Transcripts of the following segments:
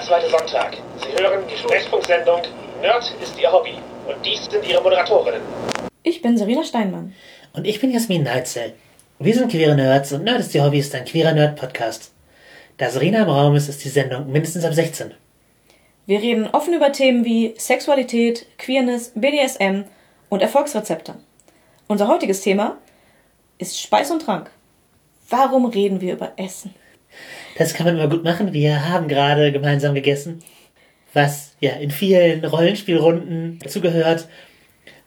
Jeder zweite Sonntag. Sie hören die Sprechfunksendung Nerd ist Ihr Hobby. Und dies sind Ihre Moderatorinnen. Ich bin Serena Steinmann. Und ich bin Jasmin Neitzel. Wir sind queere Nerds und Nerd ist Ihr Hobby ist ein queerer Nerd-Podcast. Da Serena im Raum ist, ist die Sendung mindestens ab 16. Wir reden offen über Themen wie Sexualität, Queerness, BDSM und Erfolgsrezepte. Unser heutiges Thema ist Speis und Trank. Warum reden wir über Essen? Das kann man immer gut machen. Wir haben gerade gemeinsam gegessen, was ja in vielen Rollenspielrunden dazugehört.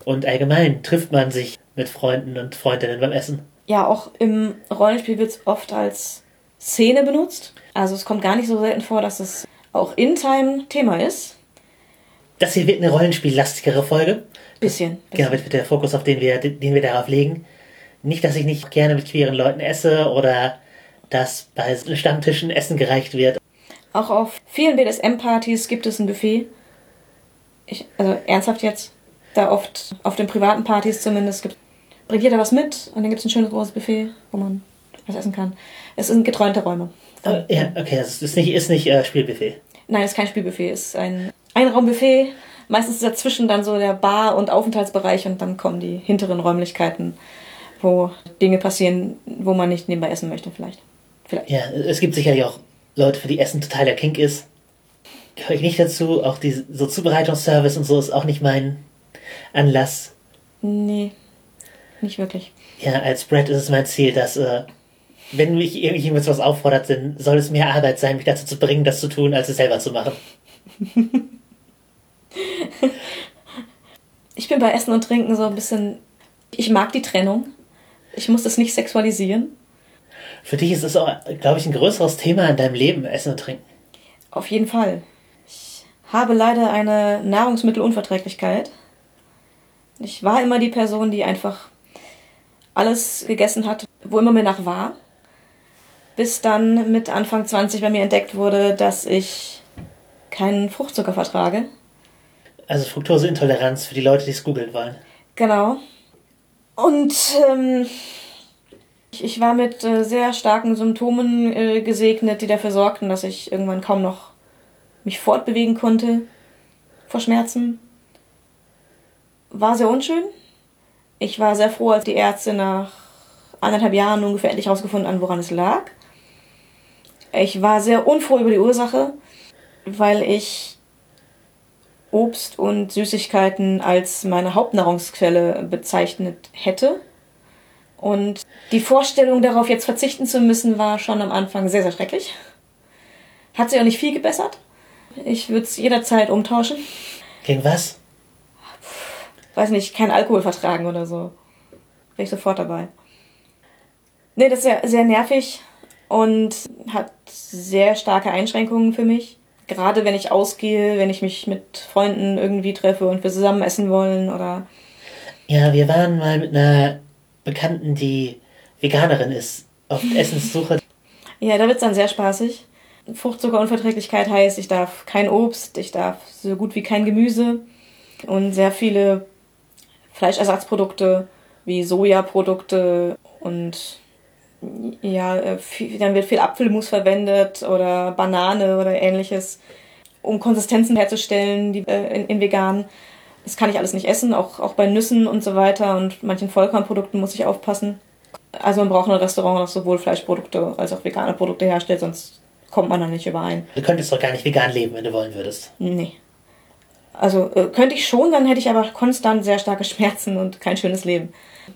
Und allgemein trifft man sich mit Freunden und Freundinnen beim Essen. Ja, auch im Rollenspiel wird es oft als Szene benutzt. Also es kommt gar nicht so selten vor, dass es auch in Time Thema ist. Das hier wird eine rollenspiellastigere Folge. Bisschen. Genau, mit, mit der Fokus, auf den wir, den wir darauf legen. Nicht, dass ich nicht gerne mit queeren Leuten esse oder dass bei Stammtischen Essen gereicht wird. Auch auf vielen BDSM-Partys gibt es ein Buffet. Ich, also ernsthaft jetzt, da oft auf den privaten Partys zumindest gibt, bringt jeder was mit und dann gibt es ein schönes großes Buffet, wo man was essen kann. Es sind geträumte Räume. Äh, ja, okay, das ist nicht, ist nicht äh, Spielbuffet. Nein, es ist kein Spielbuffet, es ist ein Einraumbuffet. Meistens ist dazwischen dann so der Bar- und Aufenthaltsbereich und dann kommen die hinteren Räumlichkeiten, wo Dinge passieren, wo man nicht nebenbei essen möchte, vielleicht. Vielleicht. Ja, es gibt sicherlich auch Leute, für die Essen total der Kink ist. Gehöre ich nicht dazu. Auch die so Zubereitungsservice und so ist auch nicht mein Anlass. Nee, nicht wirklich. Ja, als Brad ist es mein Ziel, dass, äh, wenn mich irgendjemand was auffordert, dann soll es mehr Arbeit sein, mich dazu zu bringen, das zu tun, als es selber zu machen. ich bin bei Essen und Trinken so ein bisschen. Ich mag die Trennung. Ich muss das nicht sexualisieren. Für dich ist es auch, glaube ich, ein größeres Thema in deinem Leben, Essen und Trinken. Auf jeden Fall. Ich habe leider eine Nahrungsmittelunverträglichkeit. Ich war immer die Person, die einfach alles gegessen hat, wo immer mir nach war. Bis dann mit Anfang 20 bei mir entdeckt wurde, dass ich keinen Fruchtzucker vertrage. Also Fructoseintoleranz für die Leute, die es googeln wollen. Genau. Und ähm, ich, war mit äh, sehr starken Symptomen äh, gesegnet, die dafür sorgten, dass ich irgendwann kaum noch mich fortbewegen konnte vor Schmerzen. War sehr unschön. Ich war sehr froh, als die Ärzte nach anderthalb Jahren ungefähr endlich herausgefunden haben, woran es lag. Ich war sehr unfroh über die Ursache, weil ich Obst und Süßigkeiten als meine Hauptnahrungsquelle bezeichnet hätte. Und die Vorstellung darauf, jetzt verzichten zu müssen, war schon am Anfang sehr, sehr schrecklich. Hat sich auch nicht viel gebessert. Ich würde es jederzeit umtauschen. Gegen was? Weiß nicht, kein Alkohol vertragen oder so. Wäre ich sofort dabei. Nee, das ist ja sehr nervig und hat sehr starke Einschränkungen für mich. Gerade wenn ich ausgehe, wenn ich mich mit Freunden irgendwie treffe und wir zusammen essen wollen oder. Ja, wir waren mal mit einer Bekannten, die Veganerin ist, auf Essenssuche. Ja, da wird es dann sehr spaßig. Fruchtzuckerunverträglichkeit heißt, ich darf kein Obst, ich darf so gut wie kein Gemüse und sehr viele Fleischersatzprodukte wie Sojaprodukte und ja, äh, viel, dann wird viel Apfelmus verwendet oder Banane oder ähnliches, um Konsistenzen herzustellen, die äh, in, in vegan. Das kann ich alles nicht essen, auch, auch bei Nüssen und so weiter und manchen Vollkornprodukten muss ich aufpassen. Also man braucht ein Restaurant, das sowohl Fleischprodukte als auch vegane Produkte herstellt, sonst kommt man da nicht überein. Du könntest doch gar nicht vegan leben, wenn du wollen würdest. Nee. Also äh, könnte ich schon, dann hätte ich aber konstant sehr starke Schmerzen und kein schönes Leben.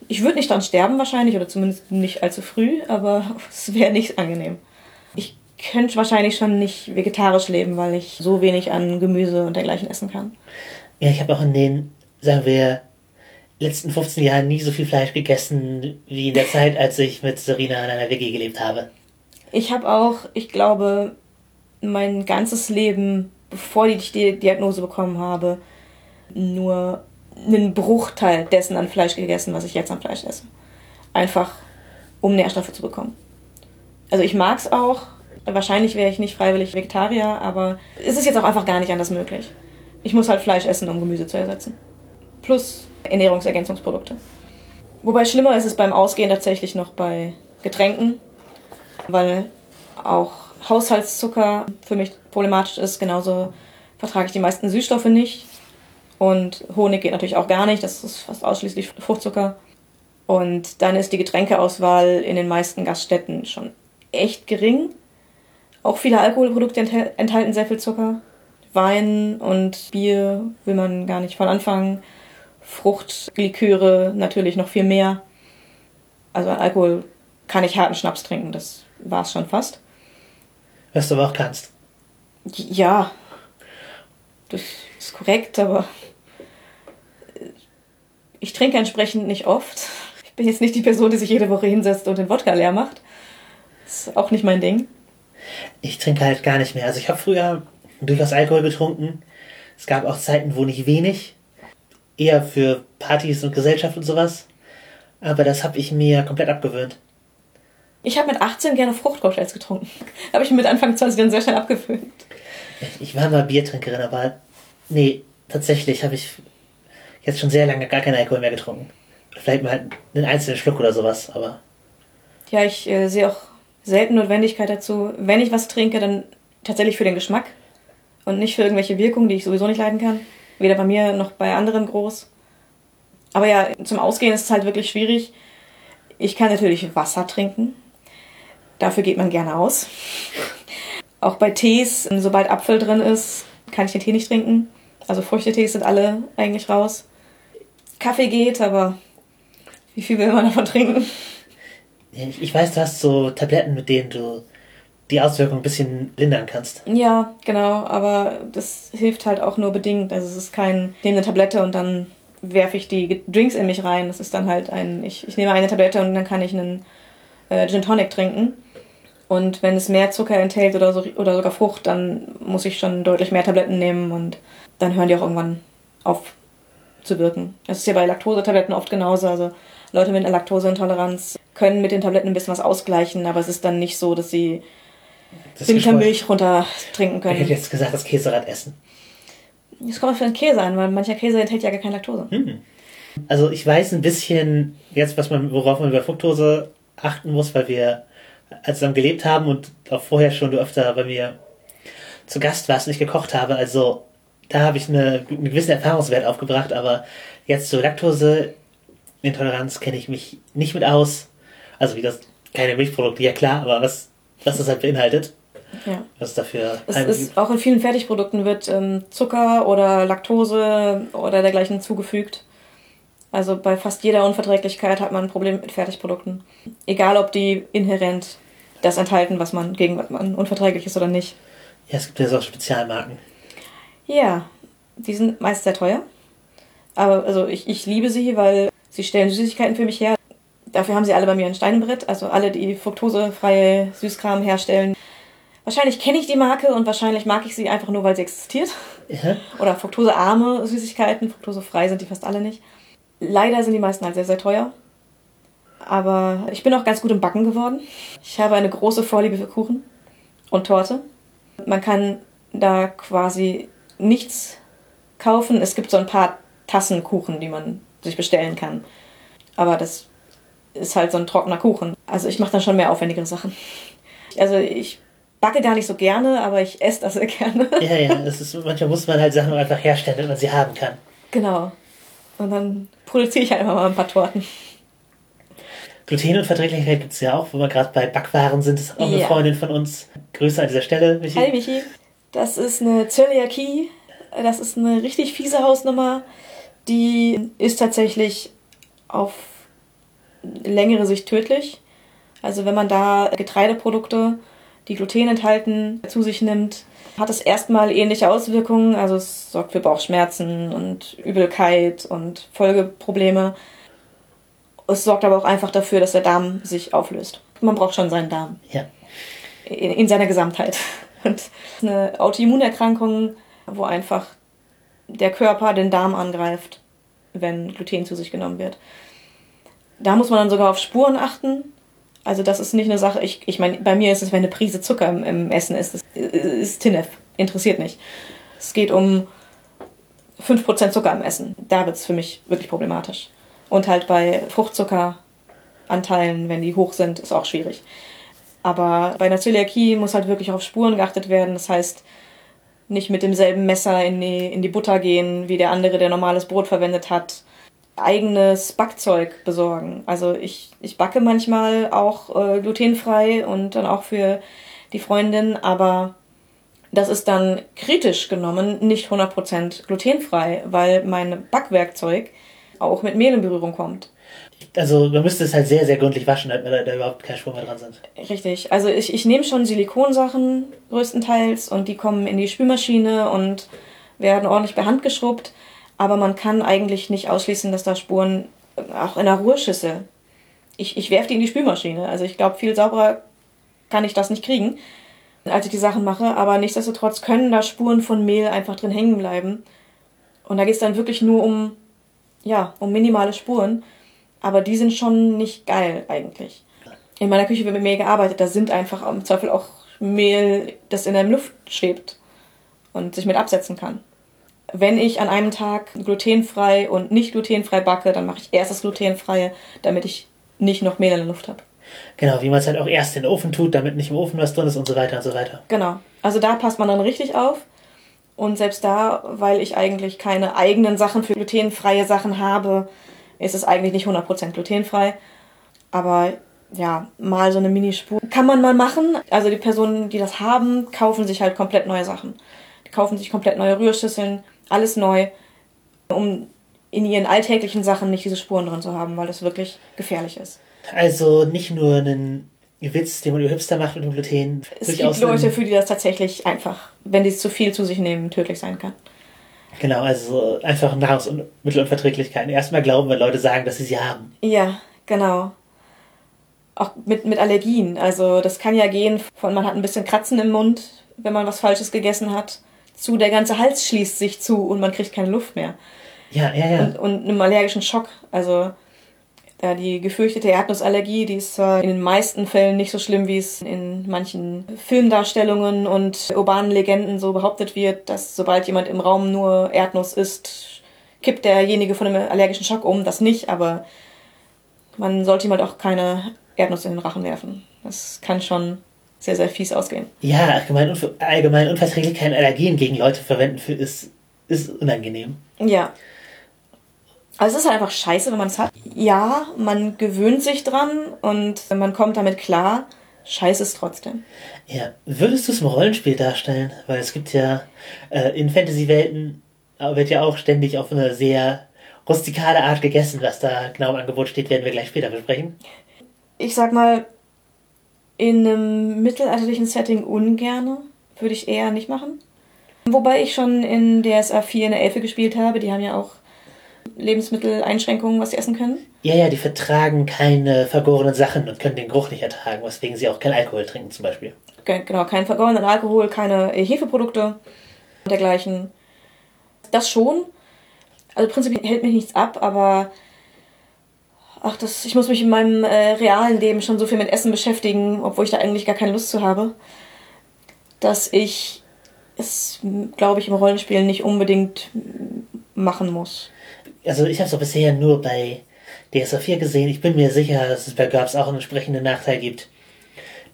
Ich würde nicht dran sterben wahrscheinlich oder zumindest nicht allzu früh, aber es wäre nicht angenehm. Ich könnte wahrscheinlich schon nicht vegetarisch leben, weil ich so wenig an Gemüse und dergleichen essen kann. Ja, ich habe auch in den, sagen wir, letzten 15 Jahren nie so viel Fleisch gegessen wie in der Zeit, als ich mit Serena in einer WG gelebt habe. Ich habe auch, ich glaube, mein ganzes Leben, bevor ich die Diagnose bekommen habe, nur einen Bruchteil dessen an Fleisch gegessen, was ich jetzt an Fleisch esse. Einfach, um Nährstoffe zu bekommen. Also ich mag es auch. Wahrscheinlich wäre ich nicht freiwillig Vegetarier, aber es ist jetzt auch einfach gar nicht anders möglich. Ich muss halt Fleisch essen, um Gemüse zu ersetzen. Plus Ernährungsergänzungsprodukte. Wobei schlimmer ist es beim Ausgehen tatsächlich noch bei Getränken, weil auch Haushaltszucker für mich problematisch ist. Genauso vertrage ich die meisten Süßstoffe nicht. Und Honig geht natürlich auch gar nicht. Das ist fast ausschließlich Fruchtzucker. Und dann ist die Getränkeauswahl in den meisten Gaststätten schon echt gering. Auch viele Alkoholprodukte enthalten sehr viel Zucker. Wein und Bier will man gar nicht von anfangen. Fruchtliköre natürlich noch viel mehr. Also Alkohol kann ich harten Schnaps trinken, das war es schon fast. Was du aber auch kannst. Ja, das ist korrekt, aber ich trinke entsprechend nicht oft. Ich bin jetzt nicht die Person, die sich jede Woche hinsetzt und den Wodka leer macht. Das ist auch nicht mein Ding. Ich trinke halt gar nicht mehr. Also ich habe früher durchaus Alkohol getrunken. Es gab auch Zeiten, wo nicht wenig. Eher für Partys und Gesellschaft und sowas. Aber das habe ich mir komplett abgewöhnt. Ich habe mit 18 gerne Fruchtcocktails getrunken. habe ich mit Anfang 20 dann sehr schnell abgewöhnt. Ich war mal Biertrinkerin, aber nee, tatsächlich habe ich jetzt schon sehr lange gar keinen Alkohol mehr getrunken. Vielleicht mal einen einzelnen Schluck oder sowas, aber. Ja, ich äh, sehe auch selten Notwendigkeit dazu. Wenn ich was trinke, dann tatsächlich für den Geschmack und nicht für irgendwelche Wirkungen, die ich sowieso nicht leiden kann. Weder bei mir noch bei anderen groß. Aber ja, zum Ausgehen ist es halt wirklich schwierig. Ich kann natürlich Wasser trinken. Dafür geht man gerne aus. Auch bei Tees, sobald Apfel drin ist, kann ich den Tee nicht trinken. Also Früchtetees sind alle eigentlich raus. Kaffee geht, aber wie viel will man davon trinken? Ich weiß, du hast so Tabletten, mit denen du die Auswirkungen ein bisschen lindern kannst. Ja, genau, aber das hilft halt auch nur bedingt. Also es ist kein, ich nehme eine Tablette und dann werfe ich die Drinks in mich rein. Das ist dann halt ein, ich, ich nehme eine Tablette und dann kann ich einen äh, Gin Tonic trinken. Und wenn es mehr Zucker enthält oder, so, oder sogar Frucht, dann muss ich schon deutlich mehr Tabletten nehmen und dann hören die auch irgendwann auf zu wirken. Das ist ja bei Laktosetabletten oft genauso. Also Leute mit einer Laktoseintoleranz können mit den Tabletten ein bisschen was ausgleichen, aber es ist dann nicht so, dass sie Milch runter trinken können. Ich hätte jetzt gesagt, das Käserad essen. Das kommt auf den Käse an, weil mancher Käse enthält ja gar keine Laktose. Hm. Also ich weiß ein bisschen jetzt, was man, worauf man bei Fructose achten muss, weil wir zusammen gelebt haben und auch vorher schon du öfter bei mir zu Gast warst und ich gekocht habe. Also da habe ich eine, einen gewissen Erfahrungswert aufgebracht, aber jetzt zur Laktoseintoleranz kenne ich mich nicht mit aus. Also wie das, keine Milchprodukte, ja klar, aber was, was das halt beinhaltet. Ja. Was dafür. Es ist, auch in vielen Fertigprodukten wird ähm, Zucker oder Laktose oder dergleichen zugefügt. Also bei fast jeder Unverträglichkeit hat man ein Problem mit Fertigprodukten. Egal, ob die inhärent das enthalten, was man gegen was man unverträglich ist oder nicht. Ja, es gibt ja so Spezialmarken. Ja, die sind meist sehr teuer. Aber also ich, ich liebe sie, weil sie stellen Süßigkeiten für mich her. Dafür haben sie alle bei mir ein Steinbrett, also alle, die fruktosefreie Süßkram herstellen. Wahrscheinlich kenne ich die Marke und wahrscheinlich mag ich sie einfach nur, weil sie existiert. Ja. Oder fruktosearme Süßigkeiten, fruktosefrei sind die fast alle nicht. Leider sind die meisten halt sehr, sehr teuer. Aber ich bin auch ganz gut im Backen geworden. Ich habe eine große Vorliebe für Kuchen und Torte. Man kann da quasi nichts kaufen. Es gibt so ein paar Tassenkuchen, die man sich bestellen kann. Aber das ist halt so ein trockener Kuchen. Also ich mache dann schon mehr aufwendigere Sachen. Also ich backe gar nicht so gerne, aber ich esse das sehr gerne. Ja, ja, das ist, manchmal muss man halt Sachen einfach herstellen, wenn man sie haben kann. Genau. Und dann produziere ich einfach mal ein paar Torten. Glutenunverträglichkeit gibt es ja auch, wo wir gerade bei Backwaren sind. Das ist auch ja. eine Freundin von uns. Grüße an dieser Stelle, Michi. Hi, Michi. Das ist eine Zöliakie. Das ist eine richtig fiese Hausnummer. Die ist tatsächlich auf längere Sicht tödlich. Also wenn man da Getreideprodukte, die Gluten enthalten, zu sich nimmt, hat es erstmal ähnliche Auswirkungen. Also es sorgt für Bauchschmerzen und Übelkeit und Folgeprobleme. Es sorgt aber auch einfach dafür, dass der Darm sich auflöst. Man braucht schon seinen Darm. Ja. In, in seiner Gesamtheit. Und eine Autoimmunerkrankung, wo einfach der Körper den Darm angreift, wenn Gluten zu sich genommen wird. Da muss man dann sogar auf Spuren achten. Also das ist nicht eine Sache, ich, ich meine, bei mir ist es, wenn eine Prise Zucker im, im Essen ist, das ist TINF, interessiert nicht. Es geht um 5% Zucker im Essen. Da wird es für mich wirklich problematisch. Und halt bei Fruchtzuckeranteilen, wenn die hoch sind, ist auch schwierig. Aber bei einer Zöliakie muss halt wirklich auf Spuren geachtet werden. Das heißt, nicht mit demselben Messer in die, in die Butter gehen, wie der andere, der normales Brot verwendet hat. Eigenes Backzeug besorgen. Also ich, ich backe manchmal auch äh, glutenfrei und dann auch für die Freundin, aber das ist dann kritisch genommen nicht 100% glutenfrei, weil mein Backwerkzeug auch mit Mehl in Berührung kommt. Also man müsste es halt sehr, sehr gründlich waschen, damit da, da überhaupt keine Spuren mehr dran sind. Richtig. Also ich, ich nehme schon Silikonsachen größtenteils und die kommen in die Spülmaschine und werden ordentlich per Hand geschrubbt. Aber man kann eigentlich nicht ausschließen, dass da Spuren auch in der Ruheschüssel. Ich, ich werfe die in die Spülmaschine. Also ich glaube, viel sauberer kann ich das nicht kriegen, als ich die Sachen mache. Aber nichtsdestotrotz können da Spuren von Mehl einfach drin hängen bleiben. Und da geht es dann wirklich nur um, ja, um minimale Spuren. Aber die sind schon nicht geil eigentlich. In meiner Küche wird mit Mehl gearbeitet. Da sind einfach im Zweifel auch Mehl, das in der Luft schwebt und sich mit absetzen kann. Wenn ich an einem Tag glutenfrei und nicht glutenfrei backe, dann mache ich erst das glutenfreie, damit ich nicht noch Mehl in der Luft habe. Genau, wie man es halt auch erst in den Ofen tut, damit nicht im Ofen was drin ist und so weiter und so weiter. Genau. Also da passt man dann richtig auf. Und selbst da, weil ich eigentlich keine eigenen Sachen für glutenfreie Sachen habe, ist es eigentlich nicht 100% glutenfrei. Aber ja, mal so eine Minispur kann man mal machen. Also die Personen, die das haben, kaufen sich halt komplett neue Sachen. Die kaufen sich komplett neue Rührschüsseln, alles neu, um in ihren alltäglichen Sachen nicht diese Spuren drin zu haben, weil das wirklich gefährlich ist. Also nicht nur einen Witz, den man über Hipster macht mit dem Gluten. Es gibt Leute, für die das tatsächlich einfach, wenn die es zu viel zu sich nehmen, tödlich sein kann. Genau, also einfach Nahrungsmittelunverträglichkeiten. Erstmal glauben, wenn Leute sagen, dass sie sie haben. Ja, genau. Auch mit, mit Allergien. Also das kann ja gehen von man hat ein bisschen Kratzen im Mund, wenn man was Falsches gegessen hat, zu der ganze Hals schließt sich zu und man kriegt keine Luft mehr. Ja, ja, ja. Und, und einem allergischen Schock. Also da die gefürchtete Erdnussallergie, die ist zwar in den meisten Fällen nicht so schlimm, wie es in manchen Filmdarstellungen und urbanen Legenden so behauptet wird, dass sobald jemand im Raum nur Erdnuss isst, kippt derjenige von einem allergischen Schock um. Das nicht, aber man sollte ihm halt auch keine Erdnuss in den Rachen werfen. Das kann schon sehr, sehr fies ausgehen. Ja, allgemein, Unver allgemein Unverträglichkeiten, Allergien gegen Leute verwenden für ist, ist unangenehm. Ja. Also es ist halt einfach scheiße, wenn man es hat. Ja, man gewöhnt sich dran und man kommt damit klar. Scheiße ist trotzdem. Ja, würdest du es im Rollenspiel darstellen? Weil es gibt ja äh, in Fantasy-Welten wird ja auch ständig auf eine sehr rustikale Art gegessen. Was da genau im Angebot steht, werden wir gleich später besprechen. Ich sag mal, in einem mittelalterlichen Setting ungerne. Würde ich eher nicht machen. Wobei ich schon in DSA 4 eine Elfe gespielt habe. Die haben ja auch Lebensmitteleinschränkungen, was sie essen können. Ja, ja, die vertragen keine vergorenen Sachen und können den Geruch nicht ertragen, weswegen sie auch kein Alkohol trinken zum Beispiel. Genau, kein vergorenen Alkohol, keine Hefeprodukte und dergleichen. Das schon. Also prinzipiell hält mich nichts ab, aber ach, das, ich muss mich in meinem äh, realen Leben schon so viel mit Essen beschäftigen, obwohl ich da eigentlich gar keine Lust zu habe, dass ich es, glaube ich, im Rollenspiel nicht unbedingt machen muss also ich habe es bisher nur bei DSA 4 gesehen. Ich bin mir sicher, dass es bei GURPS auch einen entsprechenden Nachteil gibt,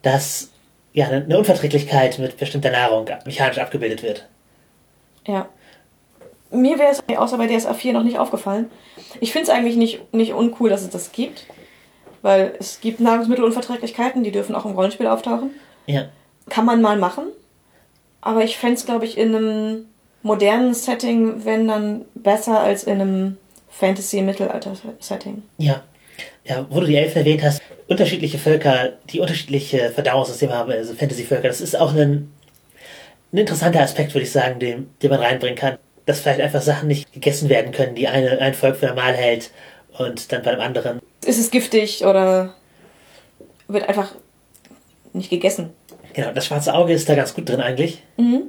dass ja eine Unverträglichkeit mit bestimmter Nahrung mechanisch abgebildet wird. Ja. Mir wäre es außer bei DSA 4 noch nicht aufgefallen. Ich finde es eigentlich nicht, nicht uncool, dass es das gibt. Weil es gibt Nahrungsmittelunverträglichkeiten, die dürfen auch im Rollenspiel auftauchen. Ja. Kann man mal machen. Aber ich fände es, glaube ich, in einem modernen Setting, wenn dann besser als in einem Fantasy-Mittelalter-Setting. Ja. Ja, wo du die Elfen erwähnt hast, unterschiedliche Völker, die unterschiedliche Verdauungssysteme haben, also Fantasy-Völker, das ist auch ein, ein interessanter Aspekt, würde ich sagen, den, den man reinbringen kann. Dass vielleicht einfach Sachen nicht gegessen werden können, die eine, ein Volk für normal hält und dann beim anderen. Ist es giftig oder wird einfach nicht gegessen? Genau, das schwarze Auge ist da ganz gut drin eigentlich. Mhm.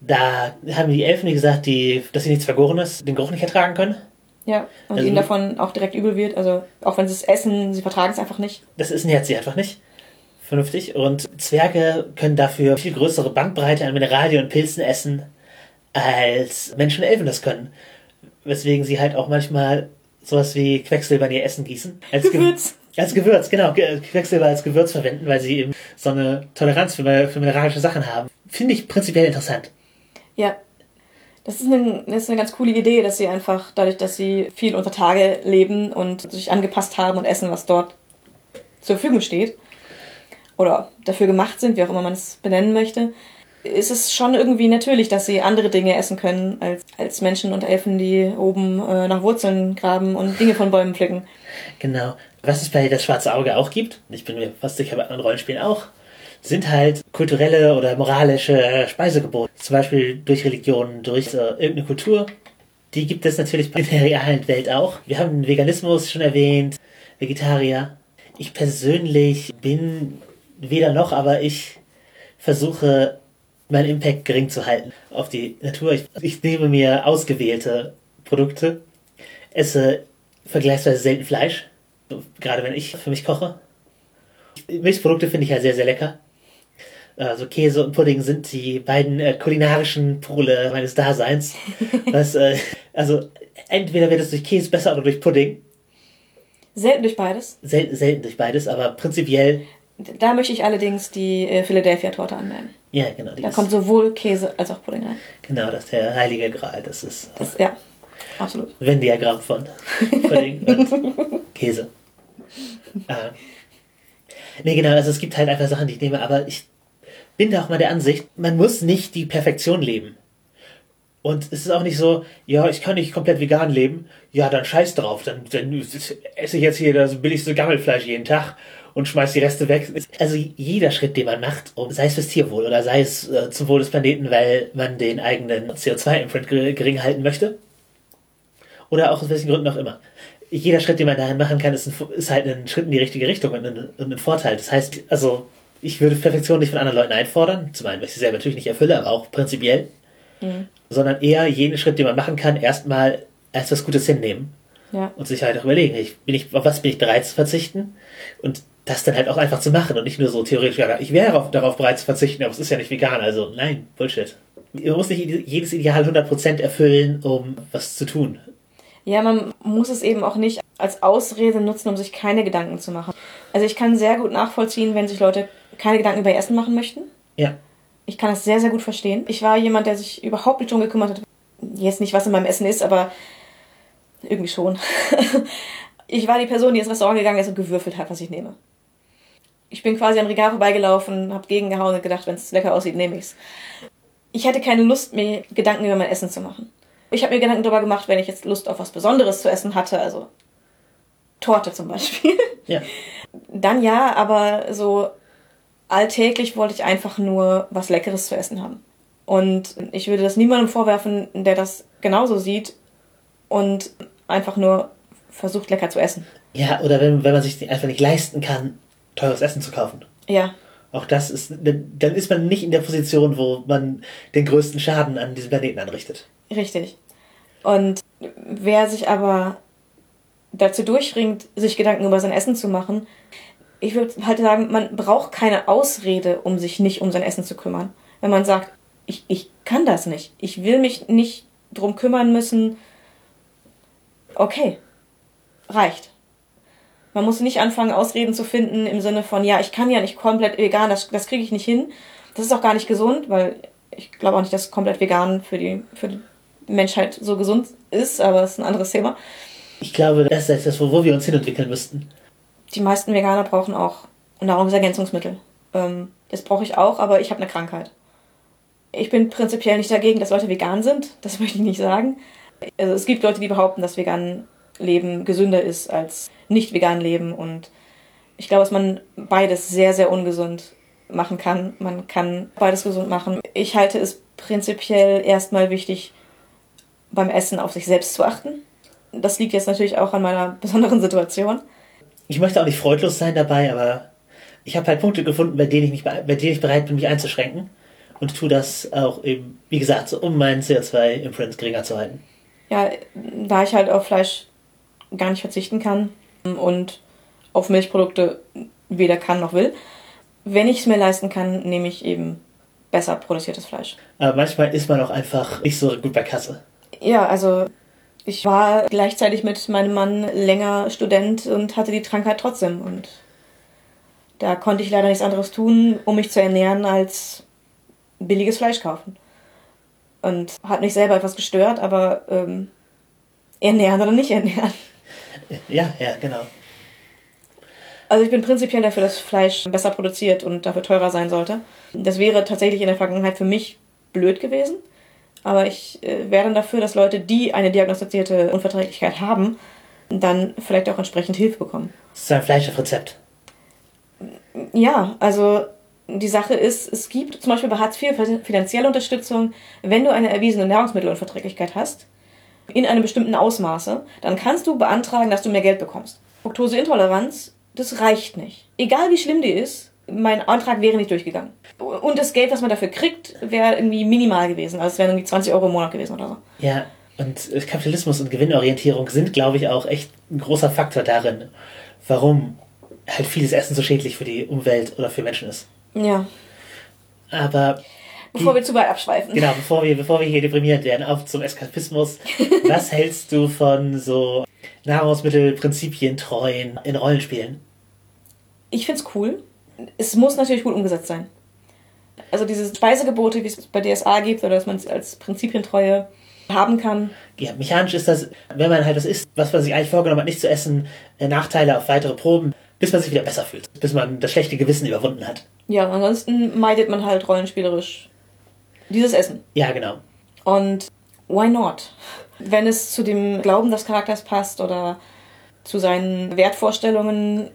Da haben die Elfen, wie gesagt, die, dass sie nichts Vergorenes, den Geruch nicht ertragen können. Ja, und also, ihnen davon auch direkt übel wird. Also auch wenn sie es essen, sie vertragen es einfach nicht. Das ist nährt sie einfach nicht. Vernünftig. Und Zwerge können dafür viel größere Bandbreite an Mineralien und Pilzen essen, als Menschen und Elfen das können. Weswegen sie halt auch manchmal sowas wie Quecksilber in ihr Essen gießen. Als, Ge Als Gewürz, genau. Ge- Quecksilber als Gewürz verwenden, weil sie eben so eine Toleranz für, für mineralische Sachen haben. Finde ich prinzipiell interessant. Ja. Das ist, eine, das ist eine ganz coole Idee, dass sie einfach, dadurch, dass sie viel unter Tage leben und sich angepasst haben und essen, was dort zur Verfügung steht, oder dafür gemacht sind, wie auch immer man es benennen möchte, ist es schon irgendwie natürlich, dass sie andere Dinge essen können als, als Menschen und Elfen, die oben äh, nach Wurzeln graben und Dinge von Bäumen pflücken. Genau. Was es bei das schwarze Auge auch gibt, ich bin mir fast sicher bei anderen Rollenspielen auch, sind halt kulturelle oder moralische Speisegebote. Zum Beispiel durch Religionen, durch äh, irgendeine Kultur. Die gibt es natürlich in der realen Welt auch. Wir haben Veganismus schon erwähnt, Vegetarier. Ich persönlich bin weder noch, aber ich versuche meinen Impact gering zu halten auf die Natur. Ich, ich nehme mir ausgewählte Produkte, esse vergleichsweise selten Fleisch, gerade wenn ich für mich koche. Milchprodukte finde ich ja sehr, sehr lecker. Also Käse und Pudding sind die beiden äh, kulinarischen Pole meines Daseins. Was, äh, also entweder wird es durch Käse besser oder durch Pudding. Selten durch beides. Sel selten durch beides, aber prinzipiell, Da möchte ich allerdings die äh, Philadelphia-Torte anmerken. Ja genau. Da kommt sowohl Käse als auch Pudding rein. genau, das ist der heilige Gral. Das ist Das, ja, absolut. Venn-Diagramm von Pudding und Käse. Äh, nee, genau, also es gibt halt einfach Sachen, die ich nehme, aber ich bin da auch mal der Ansicht, man muss nicht die Perfektion leben. Und es ist auch nicht so, ja, ich kann nicht komplett vegan leben, ja, dann scheiß drauf, dann, dann esse ich jetzt hier das billigste Gammelfleisch jeden Tag und schmeiß die Reste weg. Also jeder Schritt, den man macht, um, sei es fürs Tierwohl oder sei es äh, zum Wohl des Planeten, weil man den eigenen CO2-Imprint gering halten möchte, oder auch aus welchen Gründen auch immer. Jeder Schritt, den man dahin machen kann, ist, ein, ist halt ein Schritt in die richtige Richtung und ein, und ein Vorteil. Das heißt, also, ich würde Perfektion nicht von anderen Leuten einfordern, zum einen, weil ich sie selber natürlich nicht erfülle, aber auch prinzipiell, Mhm. sondern eher jeden Schritt, den man machen kann, erstmal als was Gutes hinnehmen Ja. und sich halt auch überlegen, ich, bin ich, auf was bin ich bereit zu verzichten und das dann halt auch einfach zu machen und nicht nur so theoretisch, ja, ich wäre darauf, darauf bereit zu verzichten, aber es ist ja nicht vegan, also nein, Bullshit. Man muss nicht jedes Ideal 100% erfüllen, um was zu tun. Ja, man muss es eben auch nicht als Ausrede nutzen, um sich keine Gedanken zu machen. Also ich kann sehr gut nachvollziehen, wenn sich Leute keine Gedanken über ihr Essen machen möchten. Ja. Ich kann das sehr, sehr gut verstehen. Ich war jemand, der sich überhaupt nicht drum gekümmert hat. Jetzt nicht, was in meinem Essen ist, aber irgendwie schon. ich war die Person, die ins Restaurant gegangen ist und gewürfelt hat, was ich nehme. Ich bin quasi am Regal vorbeigelaufen, hab gegengehauen und gedacht, wenn es lecker aussieht, nehme ich's. Ich hatte keine Lust, mir Gedanken über mein Essen zu machen. Ich habe mir Gedanken darüber gemacht, wenn ich jetzt Lust auf was Besonderes zu essen hatte, also Torte zum Beispiel. Ja. Dann ja, aber so alltäglich wollte ich einfach nur was Leckeres zu essen haben. Und ich würde das niemandem vorwerfen, der das genauso sieht und einfach nur versucht, lecker zu essen. Ja, oder wenn, wenn man sich einfach nicht leisten kann, teures Essen zu kaufen. Ja, Auch das ist, dann ist man nicht in der Position, wo man den größten Schaden an diesem Planeten anrichtet. richtig. Und wer sich aber dazu durchringt, sich Gedanken über sein Essen zu machen, ich würde halt sagen, man braucht keine Ausrede, um sich nicht um sein Essen zu kümmern. Wenn man sagt, ich, ich kann das nicht, ich will mich nicht drum kümmern müssen, okay, reicht. Man muss nicht anfangen, Ausreden zu finden im Sinne von, ja, ich kann ja nicht komplett vegan, das, das kriege ich nicht hin. Das ist auch gar nicht gesund, weil ich glaube auch nicht, dass komplett vegan für die, für die Menschheit so gesund ist, aber das ist ein anderes Thema. Ich glaube, das ist das, wo wir uns hinentwickeln müssten. Die meisten Veganer brauchen auch Nahrungsergänzungsmittel. Ähm, das brauche ich auch, aber ich habe eine Krankheit. Ich bin prinzipiell nicht dagegen, dass Leute vegan sind. Das möchte ich nicht sagen. Also es gibt Leute, die behaupten, dass vegan Leben gesünder ist als nicht vegan Leben. Und ich glaube, dass man beides sehr, sehr ungesund machen kann. Man kann beides gesund machen. Ich halte es prinzipiell erstmal wichtig, beim Essen auf sich selbst zu achten. Das liegt jetzt natürlich auch an meiner besonderen Situation. Ich möchte auch nicht freudlos sein dabei, aber ich habe halt Punkte gefunden, bei denen ich, mich, bei denen ich bereit bin, mich einzuschränken. Und tue das auch eben, wie gesagt, um meinen CO2-Imprint geringer zu halten. ja, da ich halt auf Fleisch gar nicht verzichten kann und auf Milchprodukte weder kann noch will, wenn ich es mir leisten kann, nehme ich eben besser produziertes Fleisch. Aber manchmal ist man auch einfach nicht so gut bei Kasse. Ja, also ich war gleichzeitig mit meinem Mann länger Student und hatte die Krankheit trotzdem. Und da konnte ich leider nichts anderes tun, um mich zu ernähren, als billiges Fleisch kaufen. Und hat mich selber etwas gestört, aber ähm, ernähren oder nicht ernähren. Ja, ja, genau. Also ich bin prinzipiell dafür, dass Fleisch besser produziert und dafür teurer sein sollte. Das wäre tatsächlich in der Vergangenheit für mich blöd gewesen. Aber ich äh, wäre dann dafür, dass Leute, die eine diagnostizierte Unverträglichkeit haben, dann vielleicht auch entsprechend Hilfe bekommen. Das ist ein Fleisch auf Rezept. Ja, also die Sache ist, es gibt zum Beispiel bei Hartz IV finanzielle Unterstützung, wenn du eine erwiesene Nahrungsmittelunverträglichkeit hast, in einem bestimmten Ausmaße, dann kannst du beantragen, dass du mehr Geld bekommst. Fructoseintoleranz, das reicht nicht. Egal wie schlimm die ist, mein Antrag wäre nicht durchgegangen. Und das Geld, was man dafür kriegt, wäre irgendwie minimal gewesen. Also es wären irgendwie 20 Euro im Monat gewesen oder so. Ja, und Kapitalismus und Gewinnorientierung sind, glaube ich, auch echt ein großer Faktor darin, warum halt vieles Essen so schädlich für die Umwelt oder für Menschen ist. Ja. Aber. Bevor wir zu weit abschweifen. Genau, bevor wir, bevor wir hier deprimiert werden, auf zum Eskapismus. was hältst du von so Nahrungsmittelprinzipien treuen in Rollenspielen? Ich find's cool. Es muss natürlich gut umgesetzt sein. Also diese Speisegebote, wie es bei DSA gibt, oder dass man es als Prinzipientreue haben kann. Ja, mechanisch ist das, wenn man halt das isst, was man sich eigentlich vorgenommen hat, nicht zu essen, äh, Nachteile auf weitere Proben, bis man sich wieder besser fühlt, bis man das schlechte Gewissen überwunden hat. Ja, ansonsten meidet man halt rollenspielerisch dieses Essen. Ja, genau. Und why not? Wenn es zu dem Glauben des Charakters passt oder zu seinen Wertvorstellungen,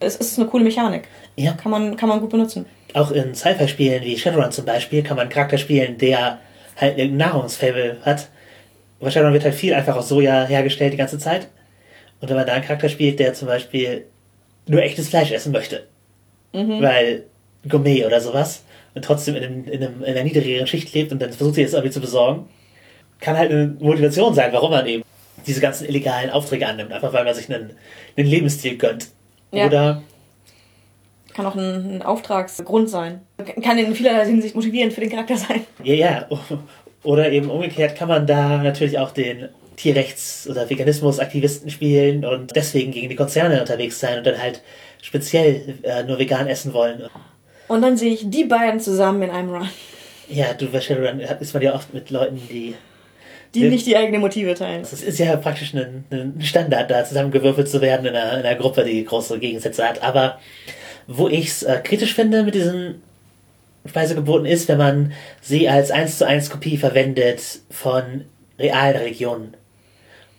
es ist eine coole Mechanik. Ja. Kann man, kann man gut benutzen. Auch in Sci-Fi-Spielen wie Shadowrun zum Beispiel kann man einen Charakter spielen, der halt ein Nahrungsfable hat. Bei Shadowrun wird halt viel einfach aus Soja hergestellt die ganze Zeit. Und wenn man da einen Charakter spielt, der zum Beispiel nur echtes Fleisch essen möchte, Mhm. weil Gourmet oder sowas, und trotzdem in, einem, in, einem, in einer niedrigeren Schicht lebt und dann versucht sie es irgendwie zu besorgen, kann halt eine Motivation sein, warum man eben diese ganzen illegalen Aufträge annimmt, einfach weil man sich einen, einen Lebensstil gönnt. Ja. Oder Kann auch ein, ein Auftragsgrund sein. Kann in vielerlei Hinsicht motivierend für den Charakter sein. Ja, ja. Oder eben umgekehrt kann man da natürlich auch den Tierrechts- oder Veganismus-Aktivisten spielen und deswegen gegen die Konzerne unterwegs sein und dann halt speziell äh, nur vegan essen wollen. Und dann sehe ich die beiden zusammen in einem Run, Ja, du Shadowrun ist man ja oft mit Leuten, die. die nicht die eigenen Motive teilen. Es ist ja praktisch ein, ein Standard, da zusammengewürfelt zu werden in einer, in einer Gruppe, die große Gegensätze hat. Aber wo ich es äh, kritisch finde mit diesen Speisegeboten ist, wenn man sie als 1 zu 1 Kopie verwendet von realen Religionen.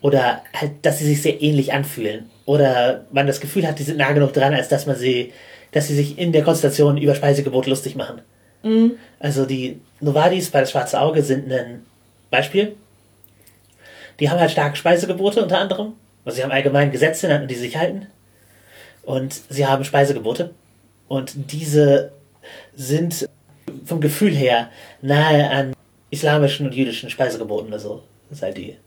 Oder halt, dass sie sich sehr ähnlich anfühlen. Oder man das Gefühl hat, die sind nah genug dran, als dass man sie, dass sie sich in der Konstellation über Speisegebote lustig machen. Also die Novadis bei das Schwarze Auge sind ein Beispiel. Die haben halt starke Speisegebote unter anderem. Also sie haben allgemein Gesetze, an die sie sich halten. Und sie haben Speisegebote. Und diese sind vom Gefühl her nahe an islamischen und jüdischen Speisegeboten. Also das ist halt die,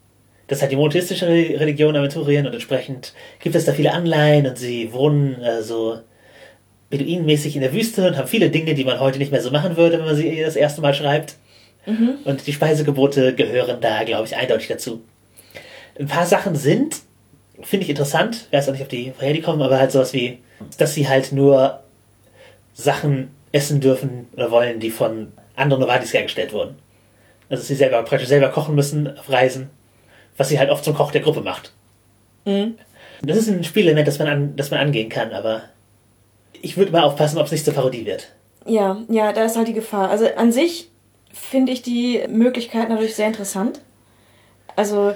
das ist halt die monotheistische Re- Religion Aventurien und entsprechend gibt es da viele Anleihen und sie wohnen äh, so beduinenmäßig in der Wüste und haben viele Dinge, die man heute nicht mehr so machen würde, wenn man sie das erste Mal schreibt. Und die Speisegebote gehören da, glaube ich, eindeutig dazu. Ein paar Sachen sind, finde ich interessant, weiß auch nicht, ob die woher die kommen, aber halt sowas wie, dass sie halt nur Sachen essen dürfen oder wollen, die von anderen Novadis hergestellt wurden. Also dass sie selber praktisch selber kochen müssen auf Reisen, was sie halt oft zum Koch der Gruppe macht. Das ist ein Spielelement, das man, an, das man angehen kann, aber ich würde mal aufpassen, ob es nicht zur Parodie wird. Ja, ja, da ist halt die Gefahr. Also an sich finde ich die Möglichkeiten natürlich sehr interessant. Also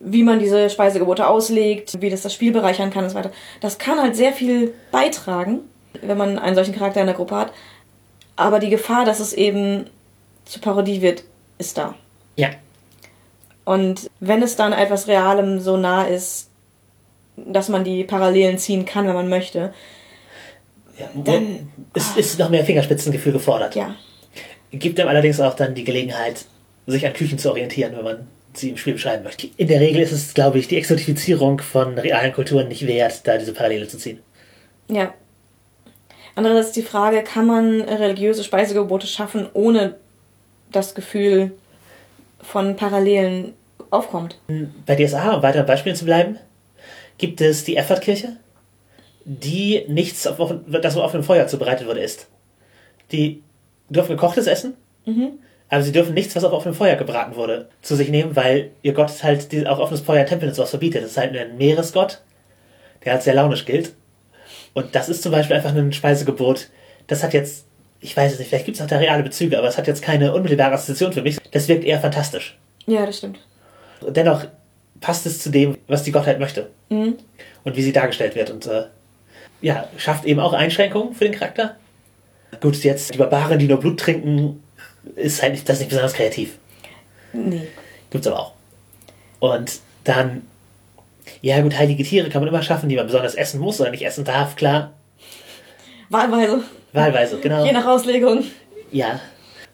wie man diese Speisegebote auslegt, wie das das Spiel bereichern kann und so weiter. Das kann halt sehr viel beitragen, wenn man einen solchen Charakter in der Gruppe hat. Aber die Gefahr, dass es eben zur Parodie wird, ist da. Ja, Und wenn es dann etwas Realem so nah ist, dass man die Parallelen ziehen kann, wenn man möchte. Dann- es ist noch mehr Fingerspitzengefühl gefordert. ja, Gibt dem allerdings auch dann die Gelegenheit, sich an Küchen zu orientieren, wenn man sie im Spiel beschreiben möchte. In der Regel ist es, glaube ich, die Exotifizierung von realen Kulturen nicht wert, da diese Parallele zu ziehen. Ja. Andererseits die Frage, kann man religiöse Speisegebote schaffen, ohne das Gefühl von Parallelen aufkommt. Bei DSA, um weiter Beispielen zu bleiben, gibt es die Effortkirche, die nichts, auf, offen- das auf offenem Feuer zubereitet wurde, isst. Die dürfen gekochtes essen, aber sie dürfen nichts, was auf offenem Feuer gebraten wurde, zu sich nehmen, weil ihr Gott halt die, auch offenes Feuer in Tempeln und sowas verbietet. Das ist halt ein Meeresgott, der halt sehr launisch gilt. Und das ist zum Beispiel einfach ein Speisegebot. Das hat jetzt, ich weiß es nicht, vielleicht gibt es auch da reale Bezüge, aber es hat jetzt keine unmittelbare Assoziation für mich. Das wirkt eher fantastisch. Ja, das stimmt. Und dennoch passt es zu dem, was die Gottheit möchte. Und wie sie dargestellt wird. Und äh, ja, schafft eben auch Einschränkungen für den Charakter. Gut, jetzt die Barbaren, die nur Blut trinken, ist halt nicht, das nicht besonders kreativ. Nee. Gibt's aber auch. Und dann, ja gut, heilige Tiere kann man immer schaffen, die man besonders essen muss oder nicht essen darf, klar. Wahlweise. Wahlweise, genau. Je nach Auslegung. Ja.